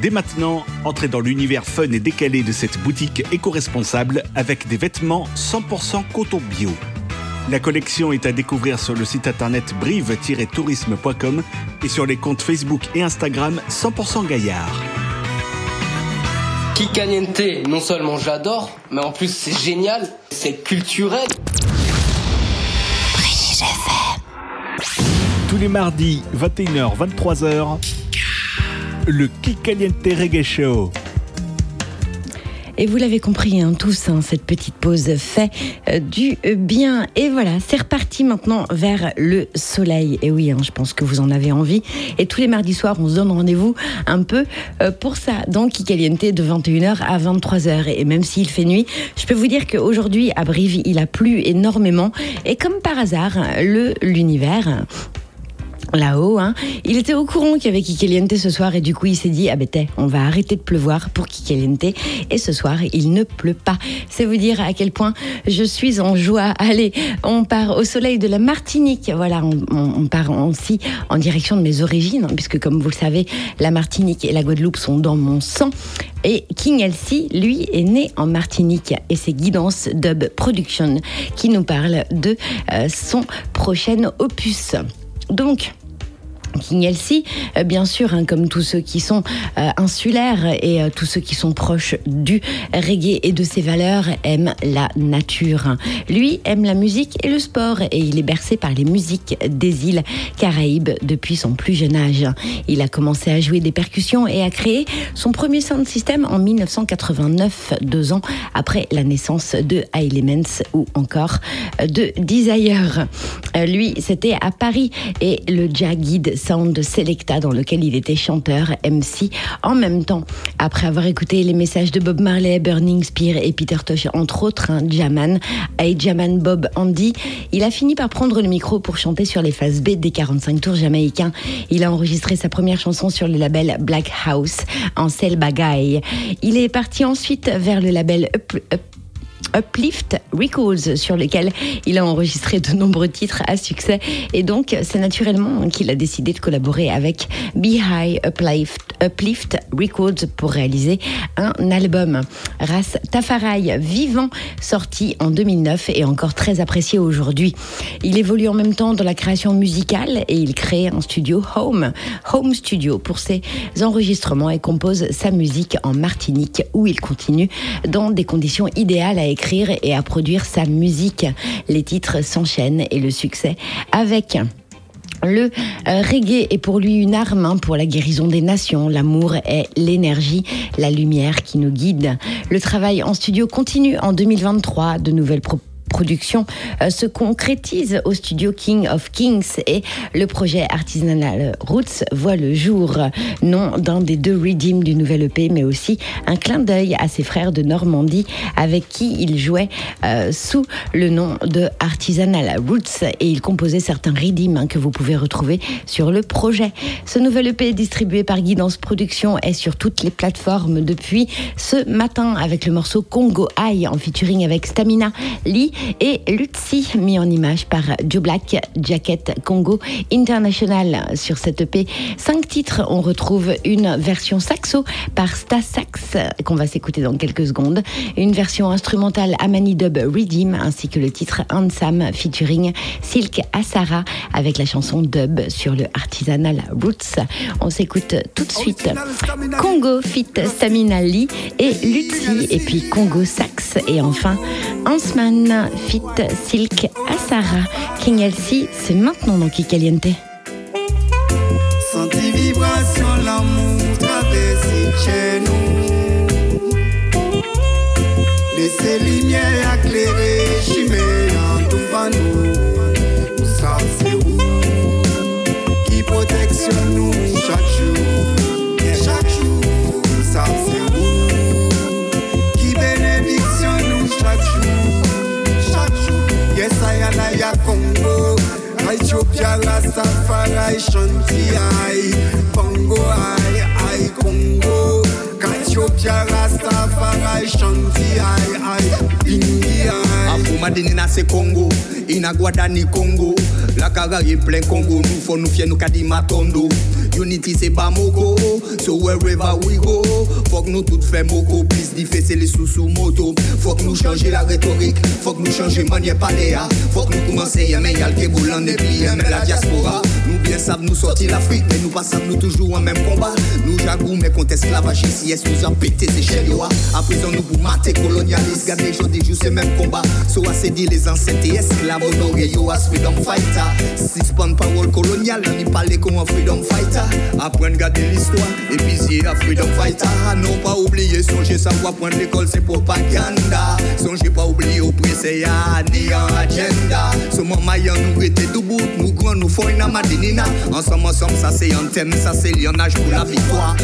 Dès maintenant, entrez dans l'univers fun et décalé de cette boutique éco-responsable avec des vêtements 100% coton bio. La collection est à découvrir sur le site internet brive-tourisme.com et sur les comptes Facebook et Instagram 100% Gaillard. Kikaliente, non seulement j'adore, mais en plus c'est génial, c'est culturel. Tous les mardis, 21h, 23h, le Kikaliente Reggae Show. Et vous l'avez compris hein, tous, hein, cette petite pause fait euh, du bien. Et voilà, c'est reparti maintenant vers le soleil. Et oui, hein, je pense que vous en avez envie. Et tous les mardis soirs, on se donne rendez-vous un peu euh, pour ça, dans Kikaliente de 21h à 23h. Et même s'il fait nuit, je peux vous dire qu'aujourd'hui, à Brive, il a plu énormément. Et comme par hasard, le l'univers là-haut. Hein. Il était au courant qu'il y avait Kikaliente ce soir et du coup il s'est dit ah ben on va arrêter de pleuvoir pour Kikaliente et ce soir il ne pleut pas. C'est vous dire à quel point je suis en joie. Allez, on part au soleil de la Martinique. Voilà, on, on, on part aussi en direction de mes origines hein, puisque comme vous le savez, la Martinique et la Guadeloupe sont dans mon sang. Et King Elsie, lui, est né en Martinique et c'est Guidance Dub Production qui nous parle de euh, son prochain opus. Donc, King Elsie, euh, bien sûr, hein, comme tous ceux qui sont euh, insulaires et euh, tous ceux qui sont proches du reggae et de ses valeurs, aiment la nature. Lui aime la musique et le sport et il est bercé par les musiques des îles Caraïbes depuis son plus jeune âge. Il a commencé à jouer des percussions et a créé son premier sound system en 1989, deux ans après la naissance de Elements ou encore de Desire. Lui, c'était à Paris et le Jagged Sound Selecta dans lequel il était chanteur, MC, en même temps. Après avoir écouté les messages de Bob Marley, Burning Spear et Peter Tosh, entre autres, hein, Jaman, et Jaman Bob Andy, il a fini par prendre le micro pour chanter sur les phases B des 45 tours jamaïcains. Il a enregistré sa première chanson sur le label Black House en Bagay. Il est parti ensuite vers le label Up Uplift Records sur lequel il a enregistré de nombreux titres à succès et donc c'est naturellement qu'il a décidé de collaborer avec Beehive Uplift, Uplift Records pour réaliser un album. Ras Tafarai vivant sorti en 2009 et encore très apprécié aujourd'hui. Il évolue en même temps dans la création musicale et il crée un studio Home, Home Studio pour ses enregistrements et compose sa musique en Martinique où il continue dans des conditions idéales à écrire et à produire sa musique. Les titres s'enchaînent et le succès avec. Le euh, reggae est pour lui une arme hein, pour la guérison des nations. L'amour est l'énergie, la lumière qui nous guide. Le travail en studio continue en 2023. De nouvelles propositions production euh, se concrétise au studio King of Kings et le projet artisanal Roots voit le jour, non d'un des deux redeems du nouvel EP, mais aussi un clin d'œil à ses frères de Normandie avec qui il jouait euh, sous le nom de Artisanal Roots et il composait certains redeems hein, que vous pouvez retrouver sur le projet. Ce nouvel EP distribué par Guidance Production est sur toutes les plateformes depuis ce matin avec le morceau Congo High en featuring avec Stamina Lee et Lutzi, mis en image par Joe Black, Jacket Congo International. Sur cette EP, cinq titres, on retrouve une version saxo par Sta Sax, qu'on va s'écouter dans quelques secondes, une version instrumentale Amani Dub Redeem, ainsi que le titre Handsome featuring Silk Asara avec la chanson Dub sur le Artisanal Roots. On s'écoute tout de suite Congo Fit Stamina Lee et Lutzi, et puis Congo Sax, et enfin Hansman Fit Silk Asara. King Elsie, c'est maintenant dans Kikaliente. Senti vibration, l'amour traverser chez nous. Laissez lumière Congo. Ethiopia, Rastafari, Shanti, I, Congo, I, I, Congo. Ethiopia, Rastafari, Shanti, I, I, India. Afuma dini na se Congo, inagwada ni Congo. La in plein Congo, nous faut nous fier nous kadi matondo. Unity c'est pas moko So wherever we go. Faut que nous tout fait moko Plus difficile les sous sous moto. Faut que nous changer la rhétorique Faut que nous changer manière paléa. Faut que nous commencer à mais y'a le boulant et puis mais la diaspora. Nous bien savons nous sortir l'Afrique Mais nous pas nous toujours en même combat. Nous jagou mais contre esclavage ici Est-ce nous en pété ces chélois À présent nous pour mater colonialiste Garde les gens des jours c'est même combat. So assez dit les ancêtres et esclaves Honoré yo as freedom fighter. Si spawn parole coloniale On y parle comme un freedom fighter. Apprendre garder l'histoire Et puis un freedom fighter. Non pas oublier Songez savoir prendre l'école c'est propaganda. Songez pas oublier au pressé ni en agenda. Sommes maillons nous étions debout Nous grands nous font une amadinina Ensemble ensemble ça c'est un thème Ça c'est lionnage pour la victoire.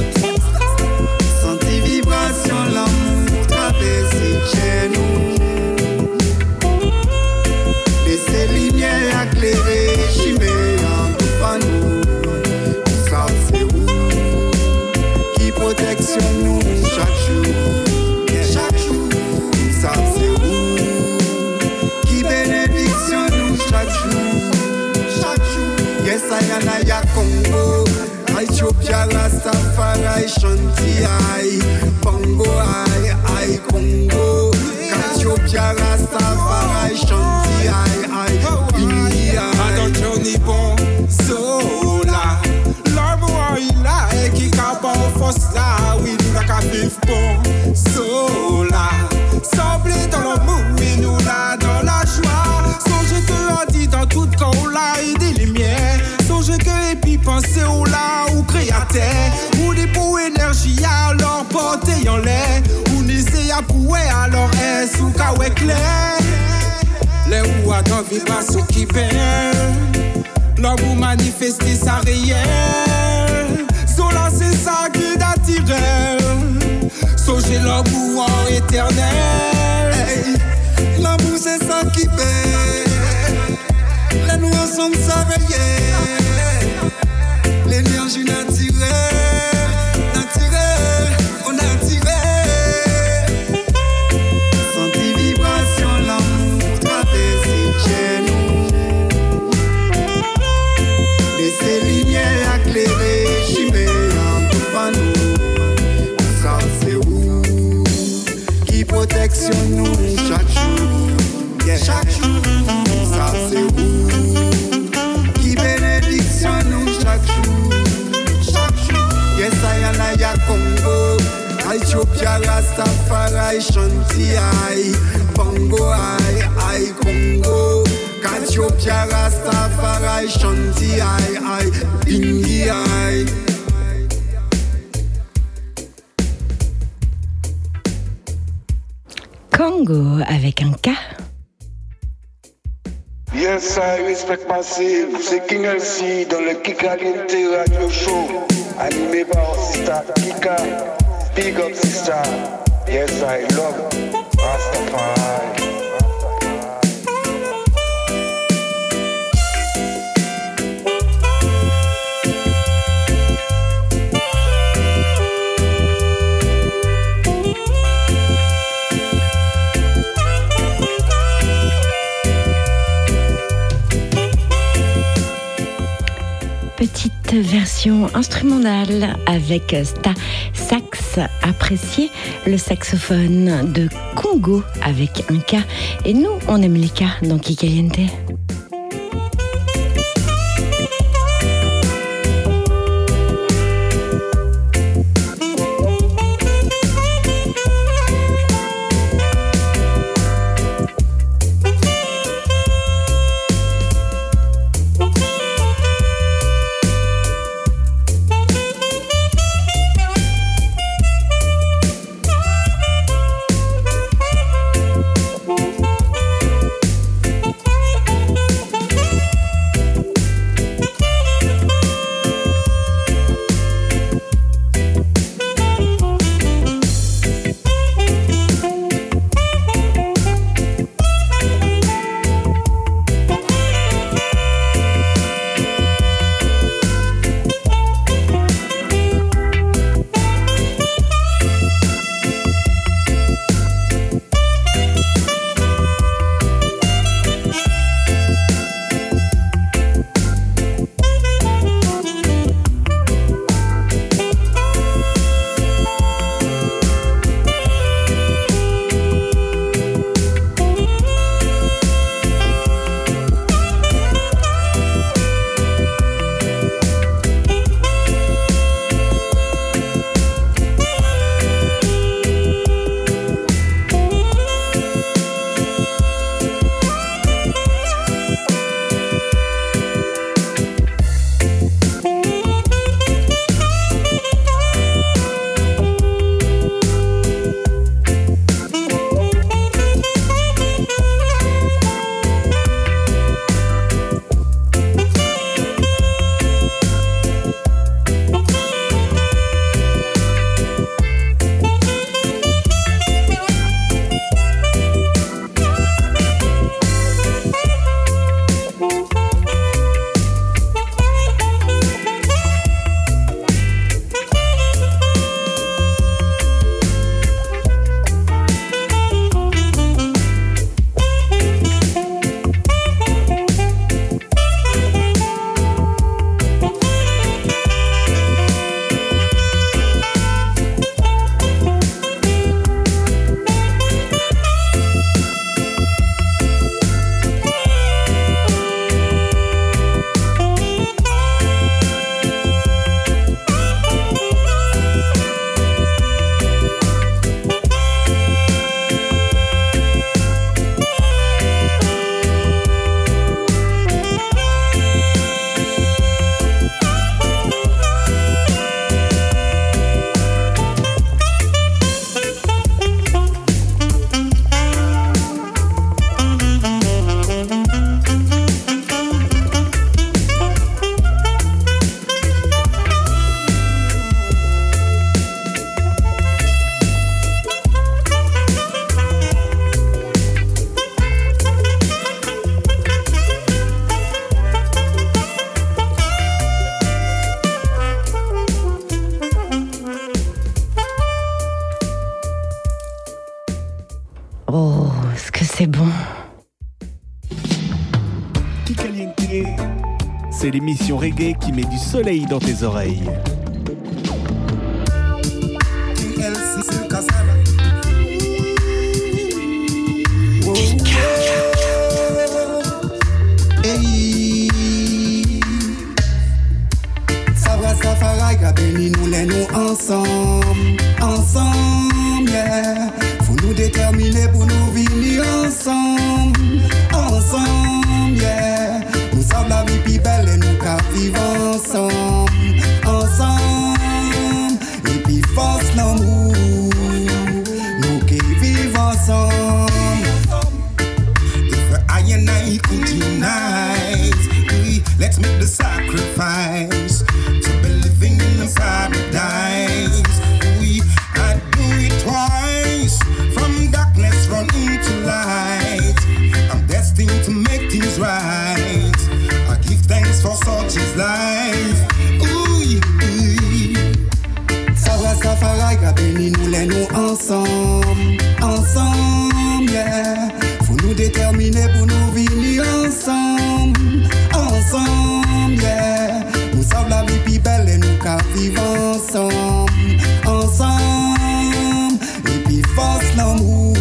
Senti vibration l'amour traverser chez nous Ethiopia Rastafari Shanti I Bongo I I Congo. Shanti I bon dans l'amour et nous dans la joie Songez que dit dans tout quand on les miens Songez que pensez au là ou créateur Ou des pour énergie alors porter en l'air. Ou n'essayez à pouer alors est sous kawe clair. Les ou à dans vibration qui perd. L'homme ou sa réelle. Sola c'est ça qui t'attire Songez l'homme ou en éternel. L'amour c'est ça qui fait Les nous ensemble ça veille L'énergie naturelle Naturelle On tiré. Senti vibration l'amour chez nous. Laissez lumière éclairer Chimée en tout où? Qui protection nous chaque jour? Chaque jour Ethiopia Rastafari Shanti I Bongo I I Congo Ethiopia Rastafari Shanti I I India I Congo avec un K. Yes, I respect massive. C'est King LC dans le Kikaliente Radio Show. Animé par Sista Kika. Big up Sista. Yes, I love. Petite version instrumentale avec sta sax apprécié, le saxophone de Congo avec un K. Et nous, on aime les K dans Kikaliente. Met du soleil dans tes oreilles. Let's make the sacrifice to be living in the paradise. We I do it twice, from darkness run into light. I'm destined to make things right. I give thanks for such is life. Ooh, ooh. Safra Safari ka béni nous les ensemble, ensemble, yeah. Faut nous déterminer pour nous venir ensemble, ensemble, yeah. Nous sommes la vie plus belle et nous vivre ensemble, ensemble. Et puis force l'amour,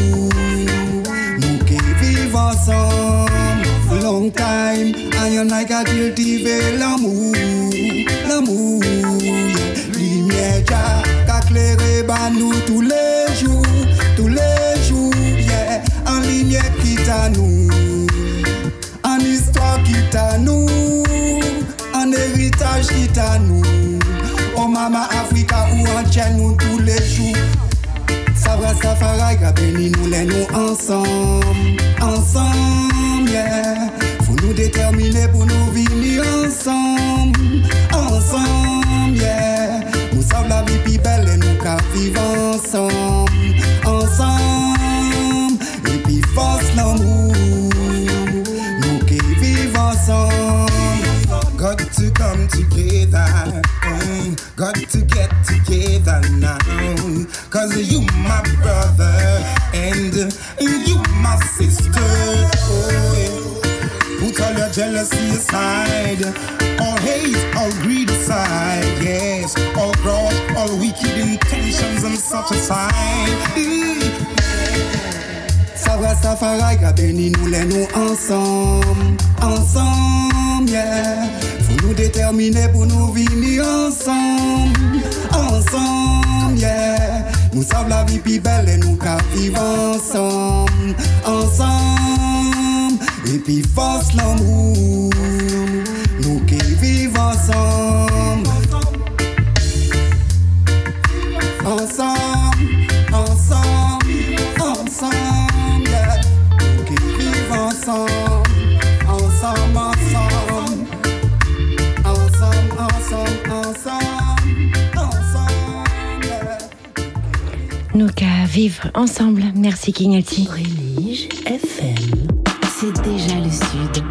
nous qui vivons ensemble. Long time, and I got cultiver l'amour, l'amour, yeah. Lumière ja, qu'a éclairé bah nous tous les jours, tous les jours, yeah. En lumière qui t'a nous, en histoire qui t'a nous, héritage qui t'a nous. Oh mama Africa ou en tient nous tous les jours? Sabra Safari ka béni nous les nous ensemble, ensemble, yeah. Faut nous déterminer pour nous venir ensemble, ensemble, yeah. Nous sommes la plus belle et nous qu'à vivre ensemble, ensemble. Et puis force l'amour, nous to come together, mm, got to get together now. Cause you my brother and you my sister. Oh, yeah. Put all your jealousy aside, all hate, all greed aside, yes. All grudge, all wicked intentions and such aside. Mm. Sabra Safari ka béni nous ensemble, ensemble, yeah. Nous déterminer pour nous venir ensemble, ensemble, yeah. Nous sommes la vie plus belle et nous vivre ensemble, ensemble. Et puis force l'amour, nous qui vivons ensemble, ensemble, ensemble, ensemble, yeah. Nous qui vivons ensemble, Vivre ensemble. Merci King Alti. FM. C'est déjà le sud.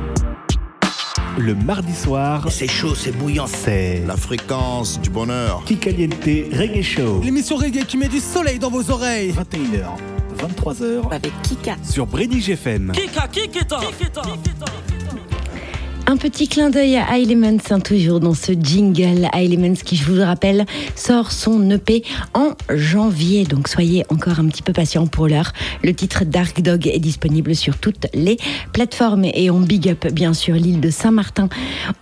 Le mardi soir, C'est chaud, c'est bouillant. c'est La fréquence du bonheur. Kikaliente Reggae Show. L'émission reggae qui met du soleil dans vos oreilles. 21h, 23h Avec Kika. sur Brady FM. Kika, Kikita. Un petit clin d'œil à Elements, hein, toujours dans ce jingle. Elements qui, je vous le rappelle, sort son EP en janvier. Donc soyez encore un petit peu patients pour l'heure. Le titre Dark Dog est disponible sur toutes les plateformes et on big up bien sûr l'île de Saint-Martin.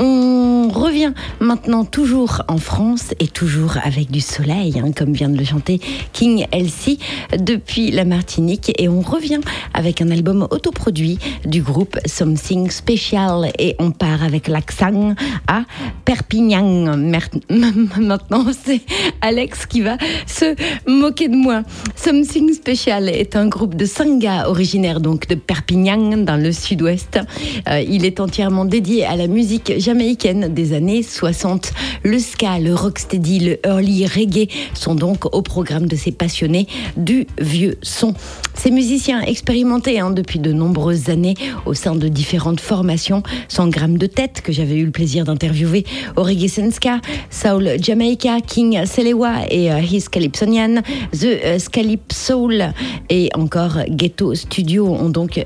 On revient maintenant toujours en France et toujours avec du soleil, hein, comme vient de le chanter King Elsie depuis la Martinique. Et on revient avec un album autoproduit du groupe Something Special et on part avec l'accent à Perpignan. Maintenant, c'est Alex qui va se moquer de moi. Something Special est un groupe de cinq gars originaires donc de Perpignan dans le sud-ouest. Euh, il est entièrement dédié à la musique jamaïcaine années 60. Le ska, le rocksteady, le early reggae sont donc au programme de ces passionnés du vieux son. Ces musiciens expérimentés hein, depuis de nombreuses années au sein de différentes formations, sans gramme de tête que j'avais eu le plaisir d'interviewer Reggae Senska, Soul Jamaica, King Selewa et euh, His Calypsonian, The Calypso Soul et encore Ghetto Studio ont donc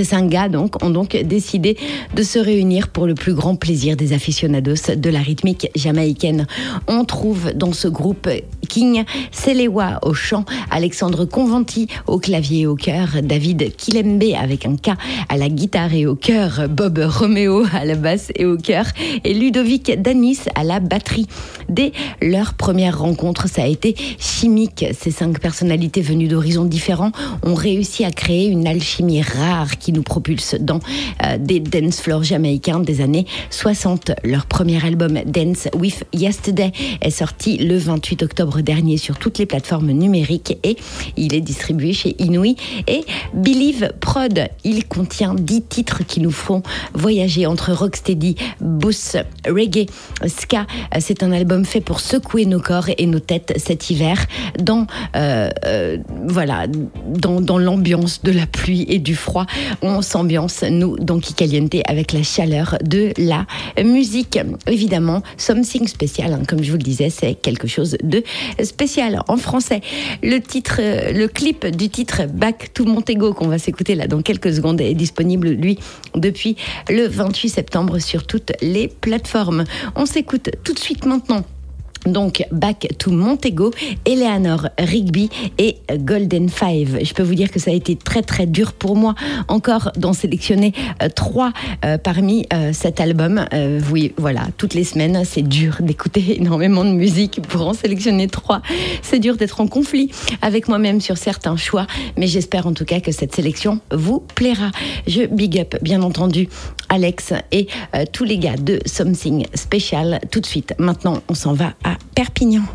ces cinq gars ont donc décidé de se réunir pour le plus grand plaisir des aficionados de la rythmique jamaïcaine. On trouve dans ce groupe King Selewa au chant, Alexandre Convanti au clavier et au chœur, David Kilembe avec un K à la guitare et au chœur, Bob Romeo à la basse et au chœur et Ludovic Danis à la batterie. Dès leur première rencontre, ça a été chimique. Ces cinq personnalités venues d'horizons différents ont réussi à créer une alchimie rare qui nous propulse dans euh, des dance floors jamaïcains des années 60. Leur premier album Dance with Yesterday est sorti le 28 octobre dernier sur toutes les plateformes numériques et il est distribué chez Inouï et Believe Prod. Il contient 10 titres qui nous feront voyager entre rocksteady, boost, reggae, ska. C'est un album fait pour secouer nos corps et nos têtes cet hiver dans euh, euh, voilà dans, dans l'ambiance de la pluie et du froid on s'ambiance, nous, dans Kikaliente, avec la chaleur de la musique. Évidemment, something spécial, hein, comme je vous le disais, c'est quelque chose de spécial en français. Le titre, le clip du titre Back to Montego, qu'on va s'écouter là dans quelques secondes, est disponible, lui, depuis le 28 septembre sur toutes les plateformes. On s'écoute tout de suite maintenant donc, Back to Montego, Eleanor Rigby et Golden Five. Je peux vous dire que ça a été très très dur pour moi encore d'en sélectionner euh, trois euh, parmi euh, cet album. oui, voilà, toutes les semaines, c'est dur d'écouter énormément de musique pour en sélectionner trois. C'est dur d'être en conflit avec moi-même sur certains choix, mais j'espère en tout cas que cette sélection vous plaira. Je big up, bien entendu, Alex et tous les gars de Something Special. Tout de suite, maintenant, on s'en va à Perpignan.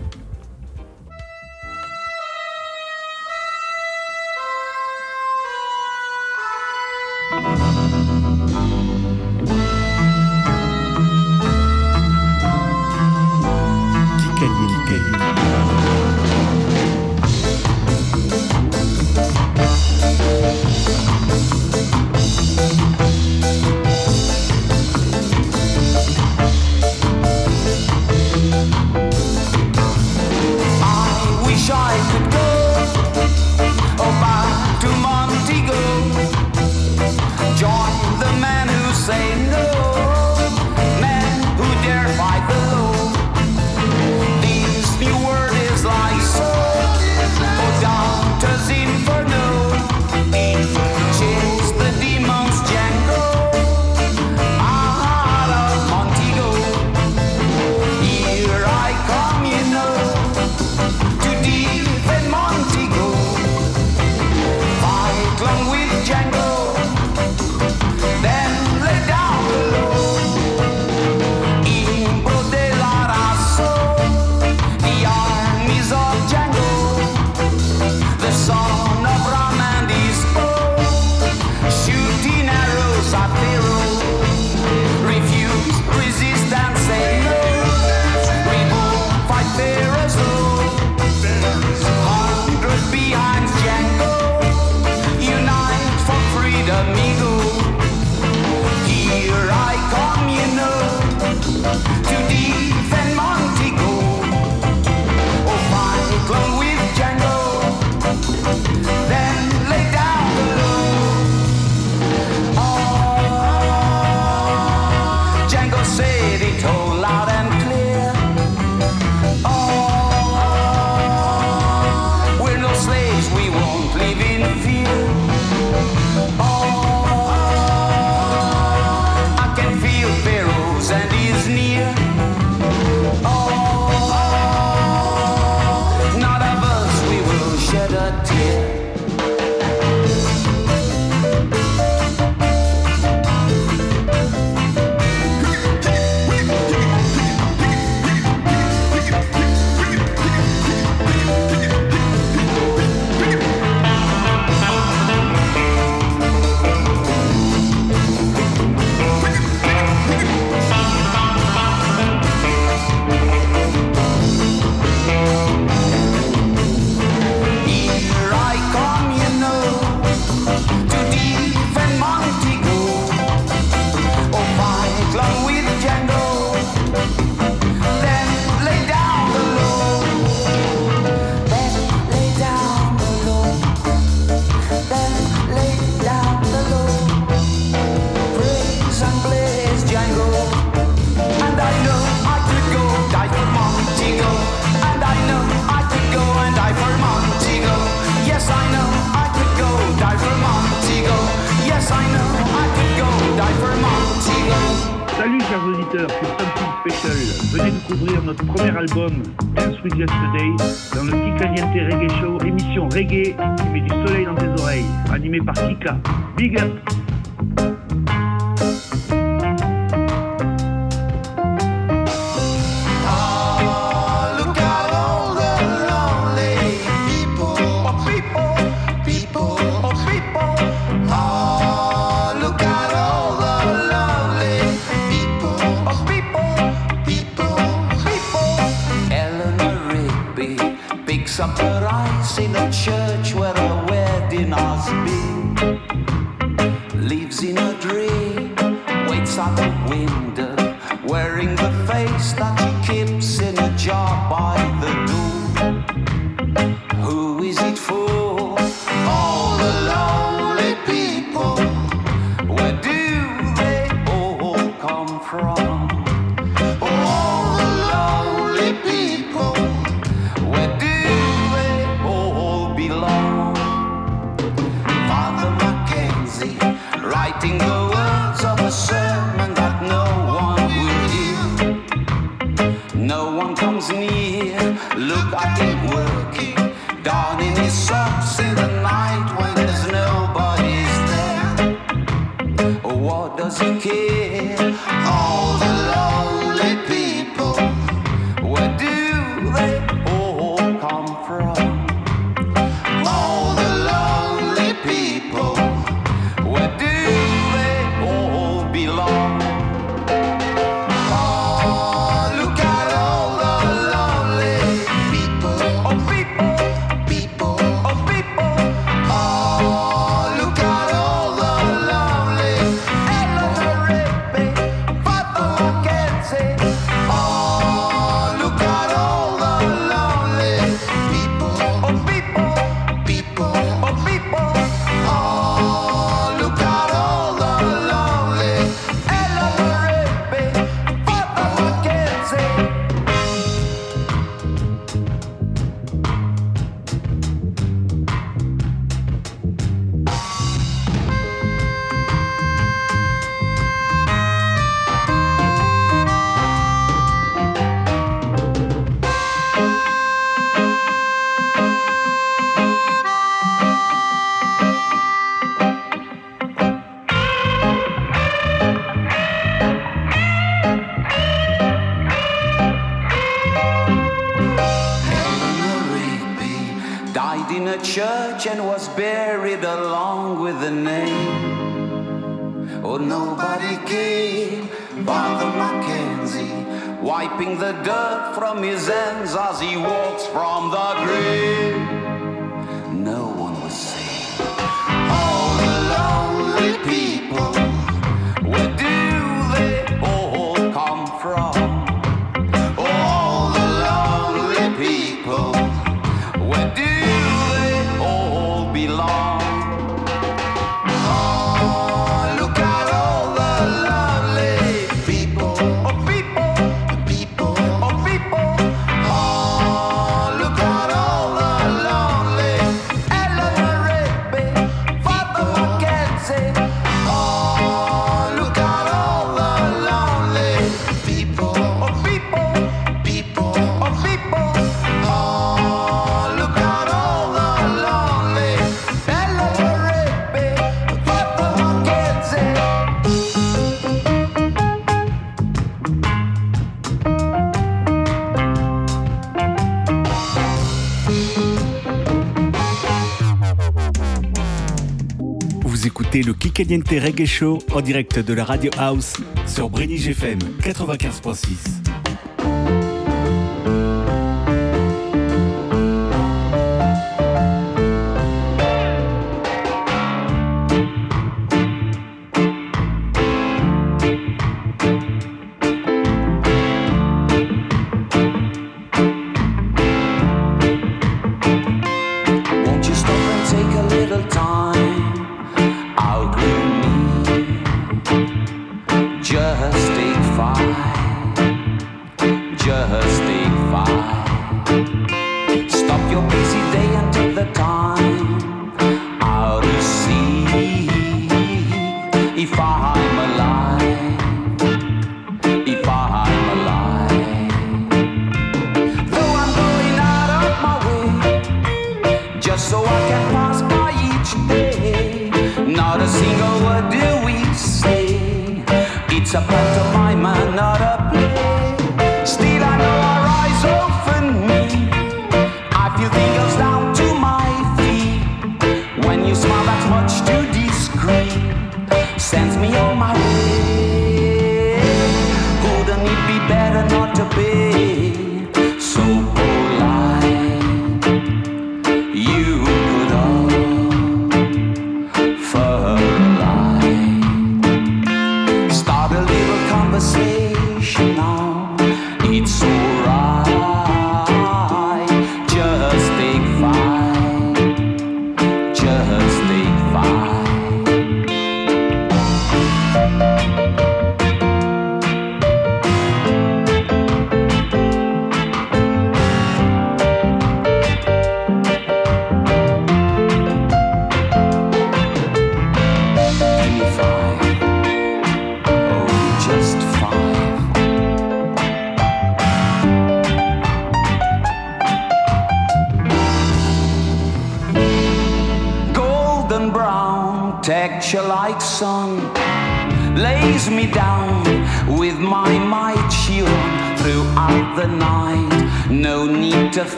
Caliente Reggae Show en direct de la Radio House sur Brenny GFM 95.6.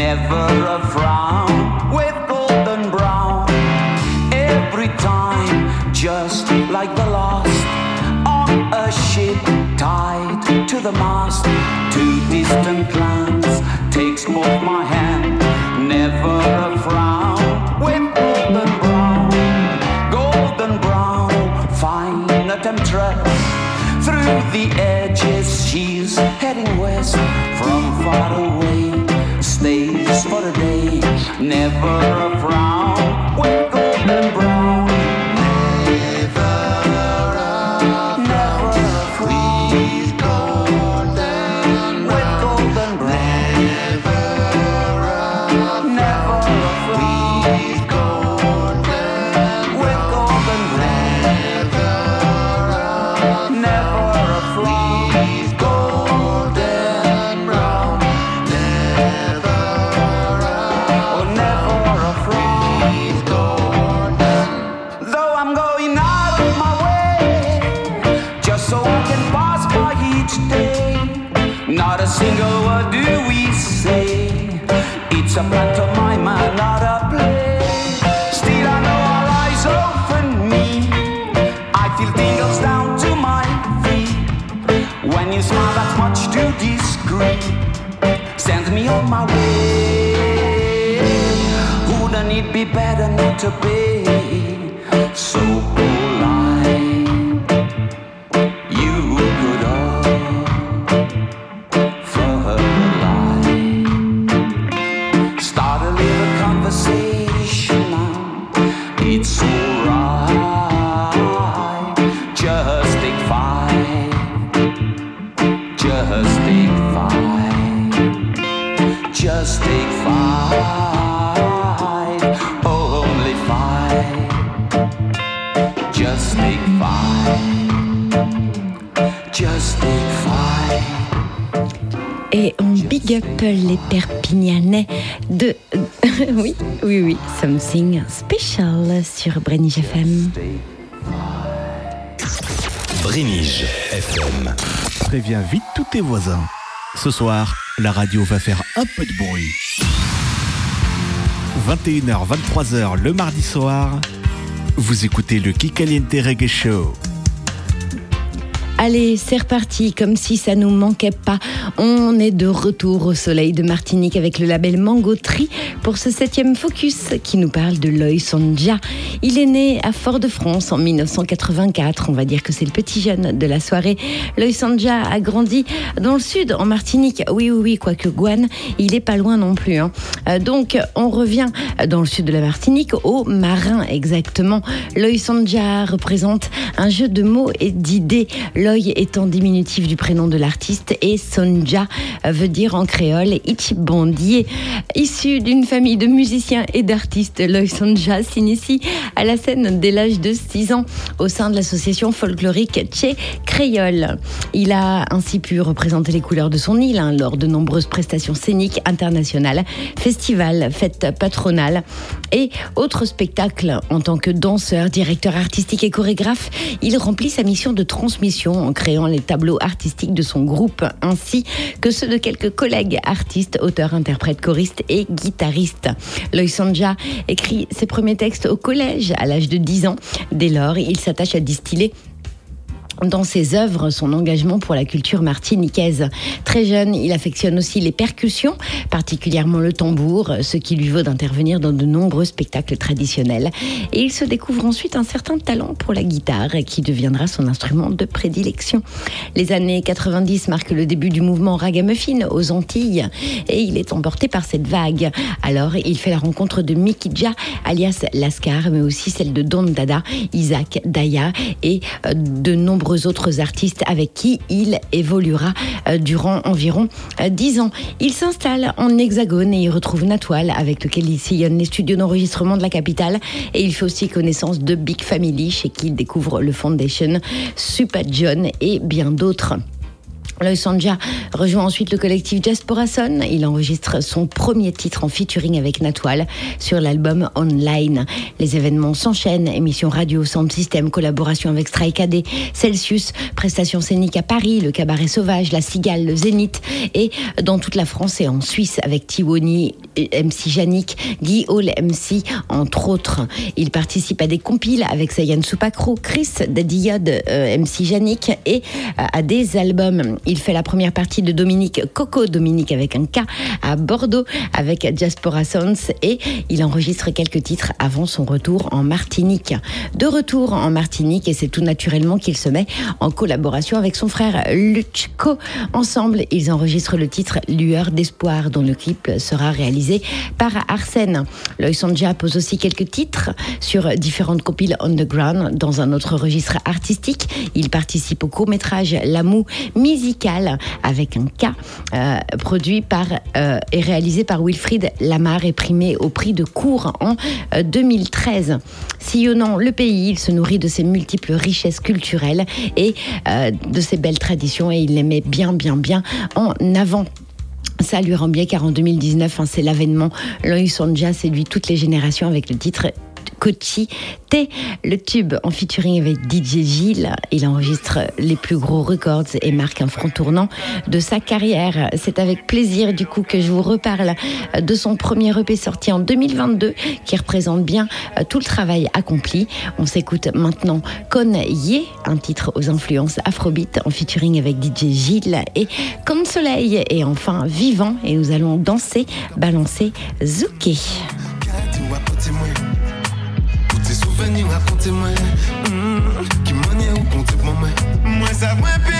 never a frown over. Be better not to be something special sur Brenny FM. Brénige FM. Préviens vite tous tes voisins. Ce soir, la radio va faire un peu de bruit. 21h, 23h le mardi soir, vous écoutez le Kikaliente Reggae Show. Allez, c'est reparti, comme si ça nous manquait pas. On est de retour au soleil de Martinique avec le label Mango Tree pour ce septième focus qui nous parle de Loïs Sonja. Il est né à Fort-de-France en 1984. On va dire que c'est le petit jeune de la soirée. Loïs Sonja a grandi dans le sud, en Martinique. Oui, oui, oui, quoique Guane, il est pas loin non plus. hein. Euh, donc, on revient dans le sud de la Martinique, au marin exactement. Loïs Sonja représente un jeu de mots et d'idées. Loï étant diminutif du prénom de l'artiste et Sonja veut dire en créole Ichibandier. Issu d'une famille de musiciens et d'artistes, Loï Sonja s'initie à la scène dès l'âge de 6 ans au sein de l'association folklorique Tché Créole. Il a ainsi pu représenter les couleurs de son île hein, lors de nombreuses prestations scéniques internationales, festivals, fêtes patronales et autres spectacles. En tant que danseur, directeur artistique et chorégraphe, il remplit sa mission de transmission en créant les tableaux artistiques de son groupe ainsi que ceux de quelques collègues artistes, auteurs, interprètes, choristes et guitaristes. Loïs Sanja écrit ses premiers textes au collège à l'âge de 10 ans. Dès lors, il s'attache à distiller dans ses œuvres son engagement pour la culture martiniquaise. Très jeune, il affectionne aussi les percussions, particulièrement le tambour, ce qui lui vaut d'intervenir dans de nombreux spectacles traditionnels. Et il se découvre ensuite un certain talent pour la guitare, qui deviendra son instrument de prédilection. Les années 90 marquent le début du mouvement ragamuffin aux Antilles, et il est emporté par cette vague. Alors, il fait la rencontre de Mickey Ja, alias Lascar, mais aussi celle de Don Dada, Isaac Daya et euh, de nombreux autres artistes avec qui il évoluera euh, durant environ euh, 10 ans. Il s'installe en hexagone et y retrouve Natoile avec lequel il sillonne les studios d'enregistrement de la capitale et il fait aussi connaissance de Big Family chez qui il découvre le Foundation, Super John et bien d'autres. Loïs Sanja rejoint ensuite le collectif Jasporason. Il enregistre son premier titre en featuring avec Natwal sur l'album Online. Les événements s'enchaînent. Émission radio, sound system, collaboration avec Strike AD, Celsius, prestations scéniques à Paris, le cabaret sauvage, la cigale, le zénith et dans toute la France et en Suisse avec Tiwoni, MC Janik, Guy Hall MC, entre autres. Il participe à des compiles avec Sayan Supakro, Chris Dadiyod, euh, MC Janik et euh, à des albums. Il fait la première partie de Dominique Coco, Dominique avec un K, à Bordeaux avec Diaspora Sounds et il enregistre quelques titres avant son retour en Martinique. De retour en Martinique et c'est tout naturellement qu'il se met en collaboration avec son frère Luchko. Ensemble, ils enregistrent le titre Lueur d'espoir dont le clip sera réalisé par Arsène. Sanja pose aussi quelques titres sur différentes compiles underground dans un autre registre artistique. Il participe au court-métrage L'amour musique avec un K, euh, produit par euh, et réalisé par Wilfried Lamar et primé au prix de cours en 2013. Euh, Sillonnant le pays, il se nourrit de ses multiples richesses culturelles et de ses belles traditions et il les met bien, bien, bien en avant. Ça lui rend bien car en 2019, hein, c'est l'avènement. Sonja séduit toutes les générations avec le titre Kochi T. Le tube en featuring avec DJ Gilles. Il enregistre les plus gros records et marque un front tournant de sa carrière. C'est avec plaisir du coup que je vous reparle de son premier EP sorti en 2022 qui représente bien euh, tout le travail accompli. On s'écoute maintenant Con Ye, un titre aux influences afrobeat en featuring avec DJ Gilles et Con Soleil et enfin Vivant et nous allons danser, balancer Zouké. Veni raconte mwen Ki mwenye ou konte mwen Mwen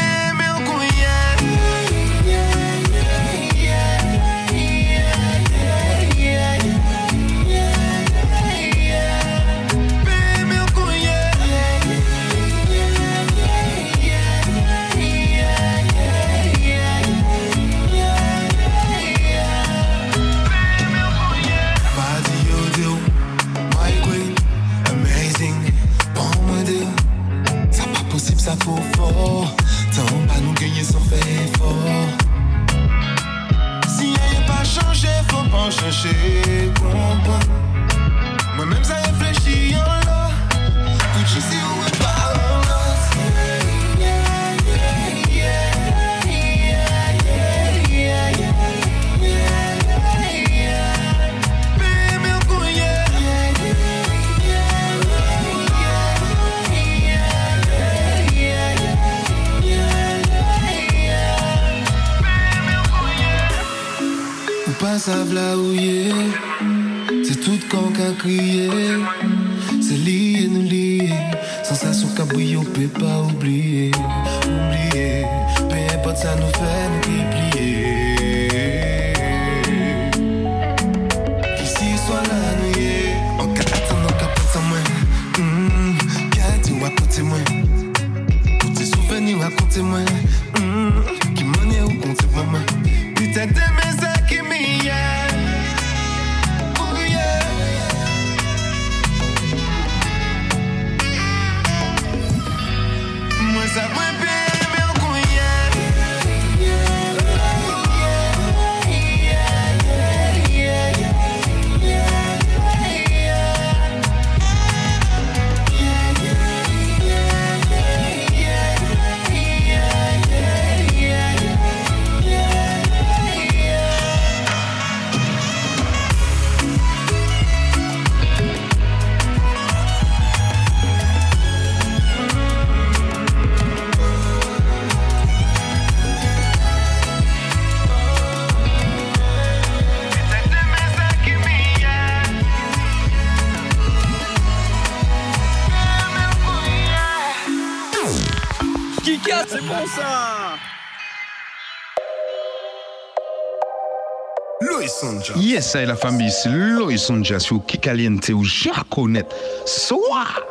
Yes, c'est la famille, c'est Loïs Sonja sur Kikaliente ou Jaconet. Soir.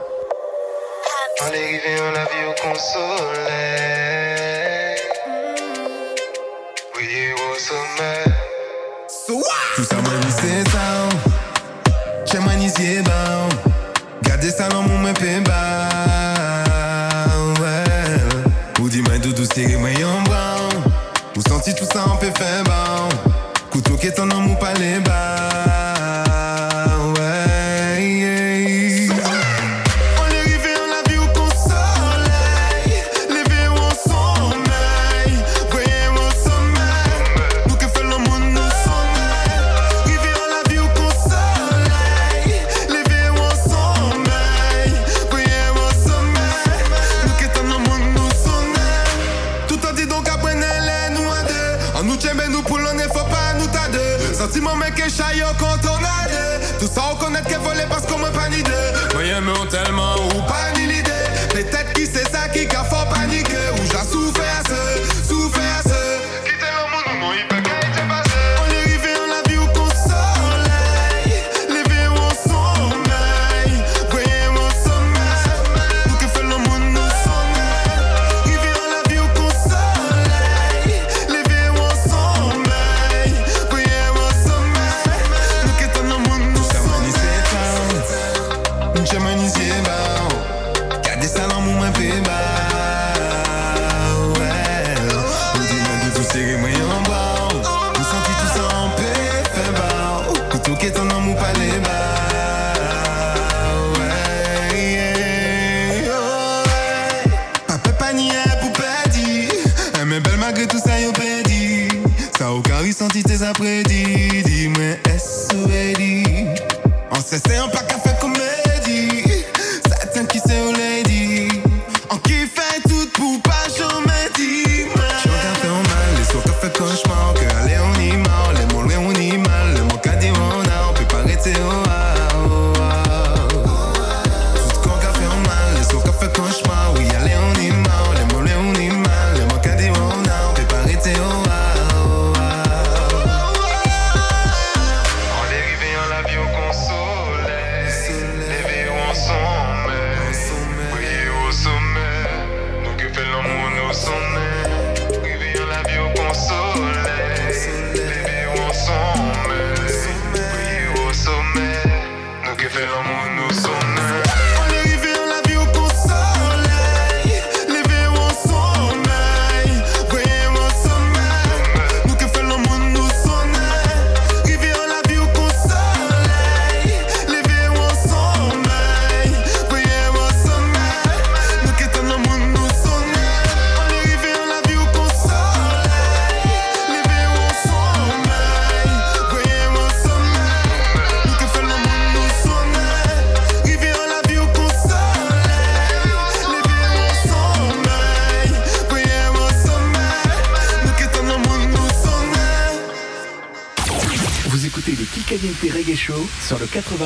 On est arrivé, on a vu au consoleil. Oui, au sommet.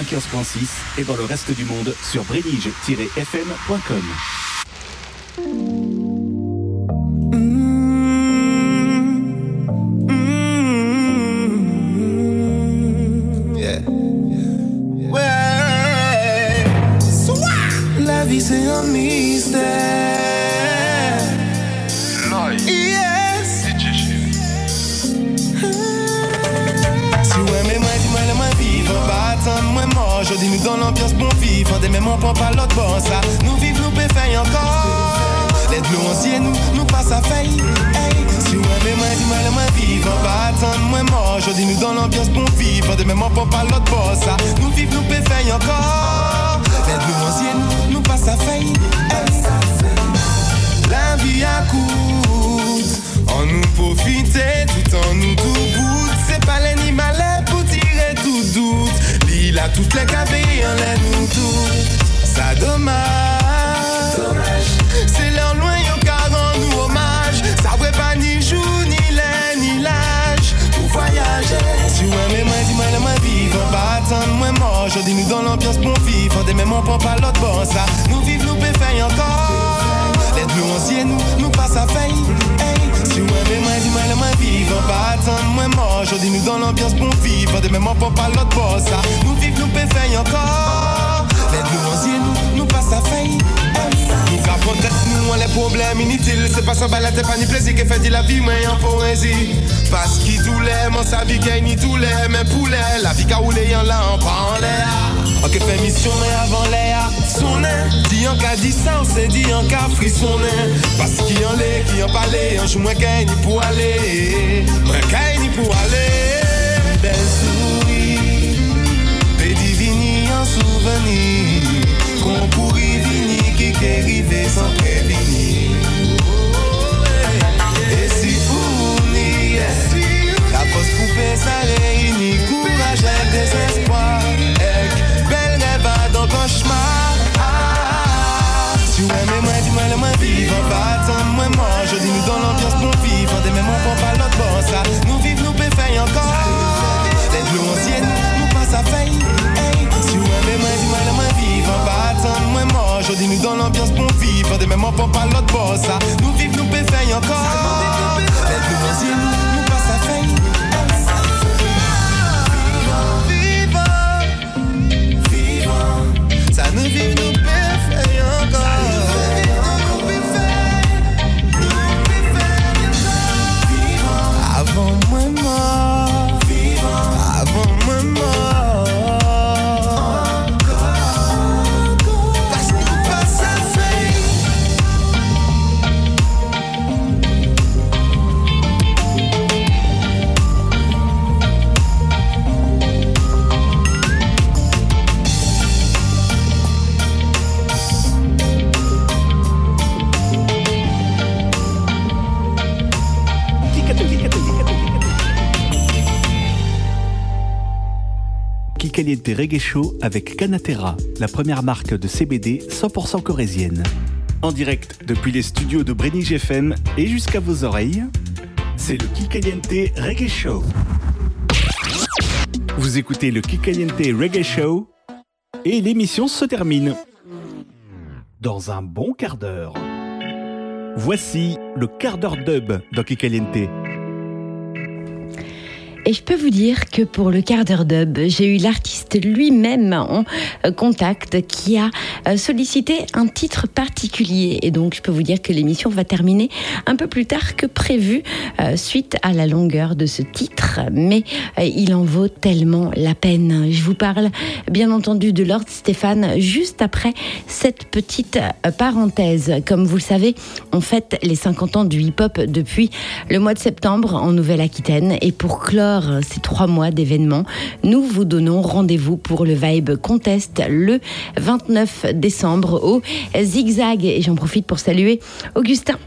95.6 et dans le reste du monde sur brélige-fm.com. Ok, fait mission, mais avant l'air, sonne, dit en cas dit ça, on s'est dit en cas frissonner. Parce qu'il y en l'est, qui en parlait, un jour moins gagne pour aller, moins gagne pour aller. Belle souris, pédivini en souvenir, qu'on pourrit vini, qui est arrivé sans prévenir. Et si la poste poupée ça réunit courage et désespoir. Nous dans l'ambiance bon vivant, des mêmes on pas l'autre bon ça. Nous vivons, nous péfait encore. Bleus Kikaliente Reggae Show avec Canatera, la première marque de CBD 100% corésienne. En direct depuis les studios de Brenny FM et jusqu'à vos oreilles, c'est le Kikaliente Reggae Show. Vous écoutez le Kikaliente Reggae Show et l'émission se termine dans un bon quart d'heure. Voici le quart d'heure dub dans Kikaliente. Et je peux vous dire que pour le quart d'heure dub, j'ai eu l'artiste lui-même en euh, contact qui a euh, sollicité un titre particulier. Et donc, je peux vous dire que l'émission va terminer un peu plus tard que prévu euh, suite à la longueur de ce titre. Mais il en vaut tellement la peine. Je vous parle bien entendu de Lord Stéphane juste après cette petite parenthèse. Comme vous le savez, on fête les 50 ans du hip-hop depuis le mois de septembre en Nouvelle-Aquitaine. Et pour clore ces trois mois d'événements, nous vous donnons rendez-vous pour le Vibe Contest le 29 décembre au Zigzag. Et j'en profite pour saluer Augustin.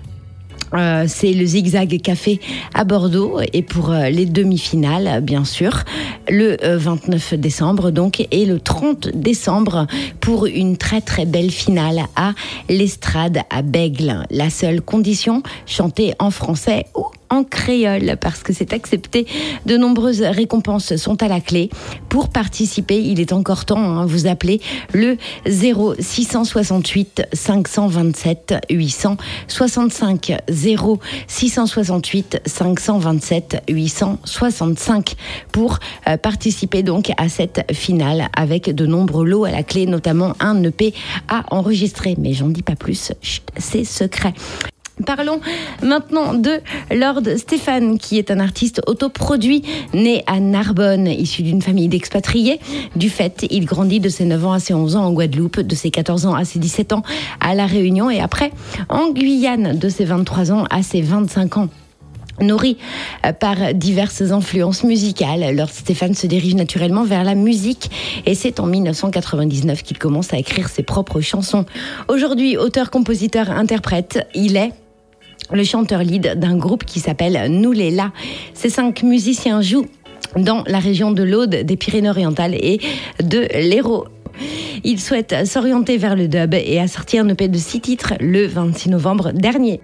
Euh, c'est le Zigzag Café à Bordeaux et pour euh, les demi-finales, bien sûr, le euh, 29 décembre donc et le 30 décembre pour une très très belle finale à l'Estrade à Bègle. La seule condition, chanter en français ou en créole parce que c'est accepté. De nombreuses récompenses sont à la clé. Pour participer, il est encore temps, hein, vous appelez le 0668 527 865 0668 527 865 pour euh, participer donc à cette finale avec de nombreux lots à la clé, notamment un EP à enregistrer. Mais j'en dis pas plus, c'est secret. Parlons maintenant de Lord Stéphane, qui est un artiste autoproduit, né à Narbonne, issu d'une famille d'expatriés. Du fait, il grandit de ses 9 ans à ses 11 ans en Guadeloupe, de ses 14 ans à ses 17 ans à La Réunion et après en Guyane, de ses 23 ans à ses 25 ans. Nourri euh, par diverses influences musicales, Lord Stéphane se dirige naturellement vers la musique et c'est en 1999 qu'il commence à écrire ses propres chansons. Aujourd'hui, auteur, compositeur, interprète, il est le chanteur lead d'un groupe qui s'appelle Nous les là. Ces cinq musiciens jouent dans la région de l'Aude, des Pyrénées-Orientales et de l'Hérault. Il souhaite s'orienter vers le dub et a sorti un EP de six titres le 26 novembre dernier.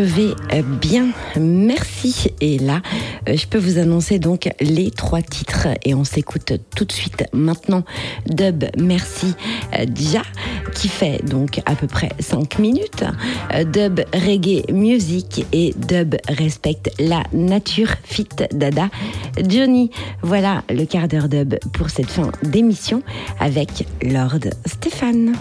Vais euh, bien, merci. Et là, euh, je peux vous annoncer donc les trois titres et on s'écoute tout de suite maintenant Dub Merci euh, Dia qui fait donc à peu près 5 minutes, Dub Reggae Music et Dub Respect la Nature Fit Dada Johnny. Voilà le quart d'heure dub pour cette fin d'émission avec Lord Stéphane.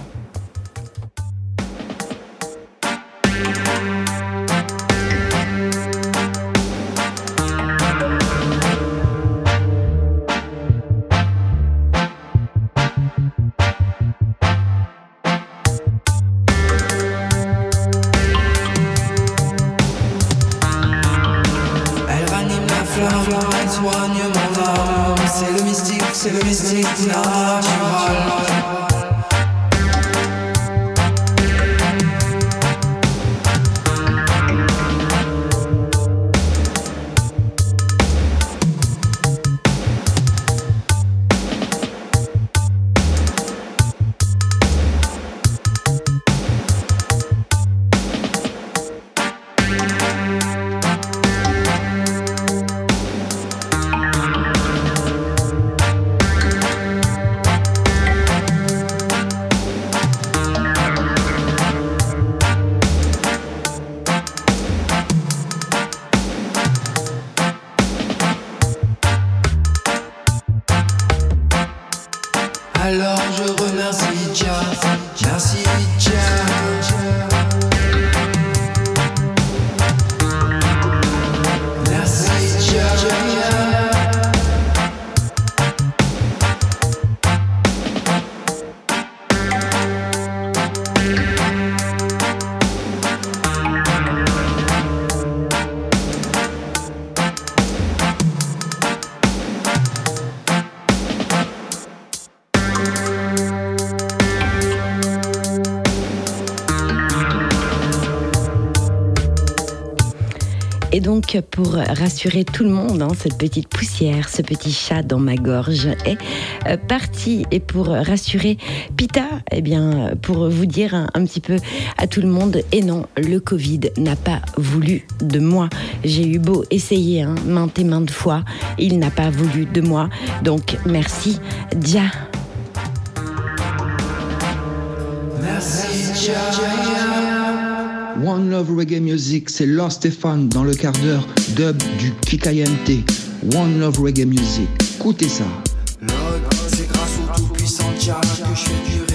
C'est le mystique natural. pour rassurer tout le monde, hein, cette petite poussière, ce petit chat dans ma gorge est euh, parti. Et pour rassurer Pita, eh bien, pour vous dire un, petit peu à tout le monde, et non, le Covid n'a pas voulu de moi. J'ai eu beau essayer hein, maintes et maintes fois, il n'a pas voulu de moi. Donc merci, Dia. Merci, Dia. One Love Reggae Music, c'est Lord Stéphane dans le quart d'heure dub du Kikayente. One Love Reggae Music, écoutez ça. c'est grâce au tout-puissant Jah que je fais du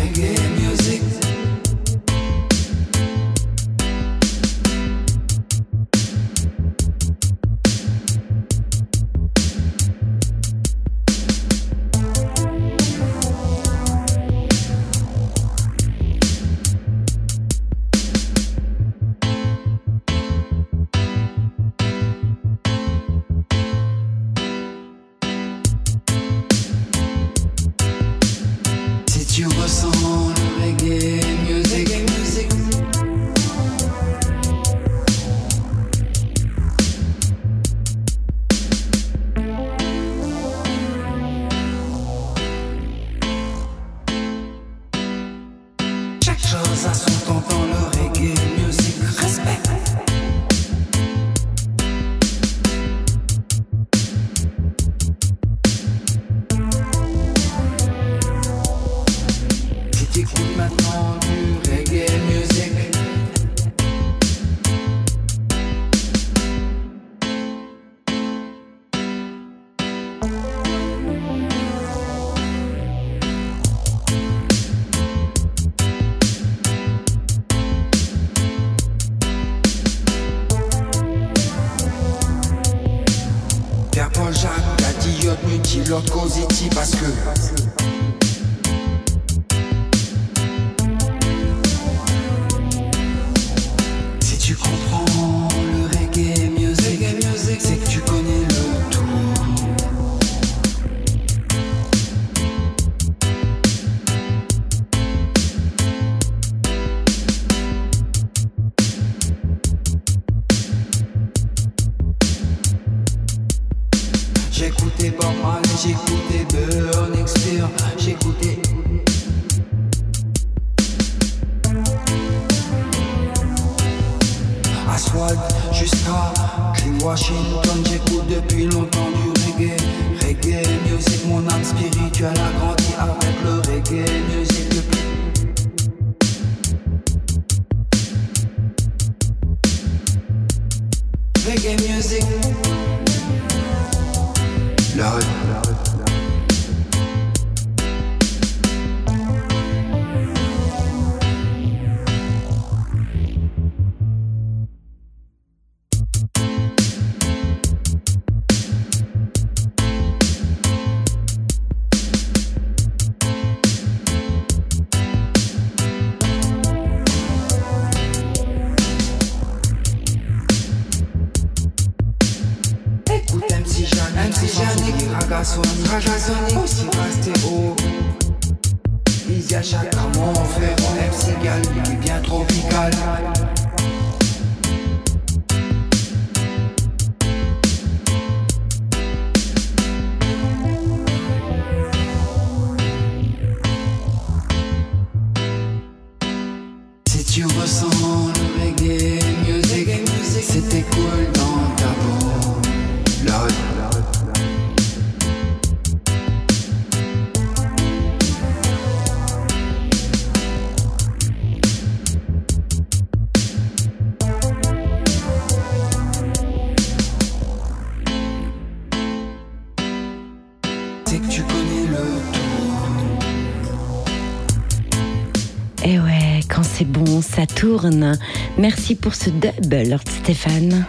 tourne. Merci pour ce dub, Lord Stéphane.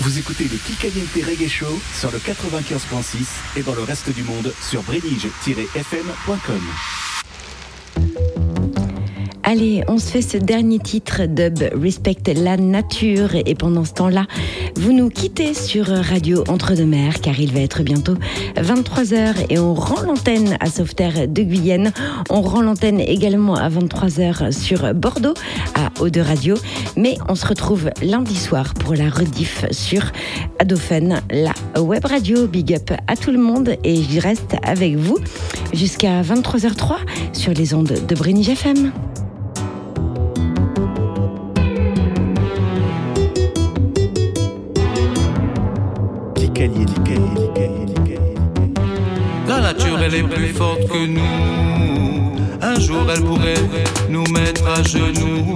Vous écoutez le Kikaliente Reggae Show sur le 95.6 et dans le reste du monde sur brélige-fm.com. Allez, on se fait ce dernier titre dub Respect la nature et pendant ce temps-là, vous nous quittez sur Radio Entre-deux-Mers car il va être bientôt 23h et on rend l'antenne à Sauveterre de Guyenne. On rend l'antenne également à 23h sur Bordeaux à Eau de Radio, mais on se retrouve lundi soir pour la rediff sur Adophone, la web radio. Big up à tout le monde et je reste avec vous jusqu'à 23h03 sur les ondes de Brénige FM. La nature, elle est plus forte que nous. Un jour, elle pourrait nous mettre à genoux.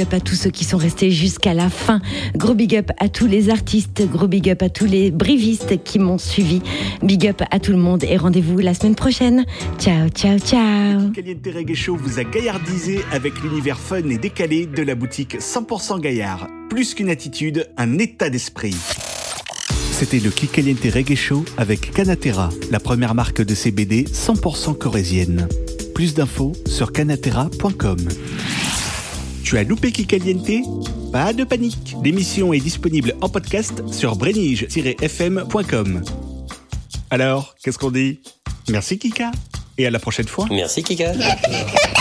Big up à tous ceux qui sont restés jusqu'à la fin. Gros big up à tous les artistes, gros big up à tous les brivistes qui m'ont suivi. Big up à tout le monde et rendez-vous la semaine prochaine. Ciao, ciao, ciao. Caliente Reggae Show vous a gaillardisé avec l'univers fun et décalé de la boutique 100% Gaillard. Plus qu'une attitude, un état d'esprit. C'était le Kikaliente Reggae Show avec Canatera, la première marque de CBD 100% corésienne. Plus d'infos sur canatera.com. Tu as loupé Kikaliente Pas de panique. L'émission est disponible en podcast sur brenige-fm.com. Alors, qu'est-ce qu'on dit? Merci Kika et à la prochaine fois. Merci Kika.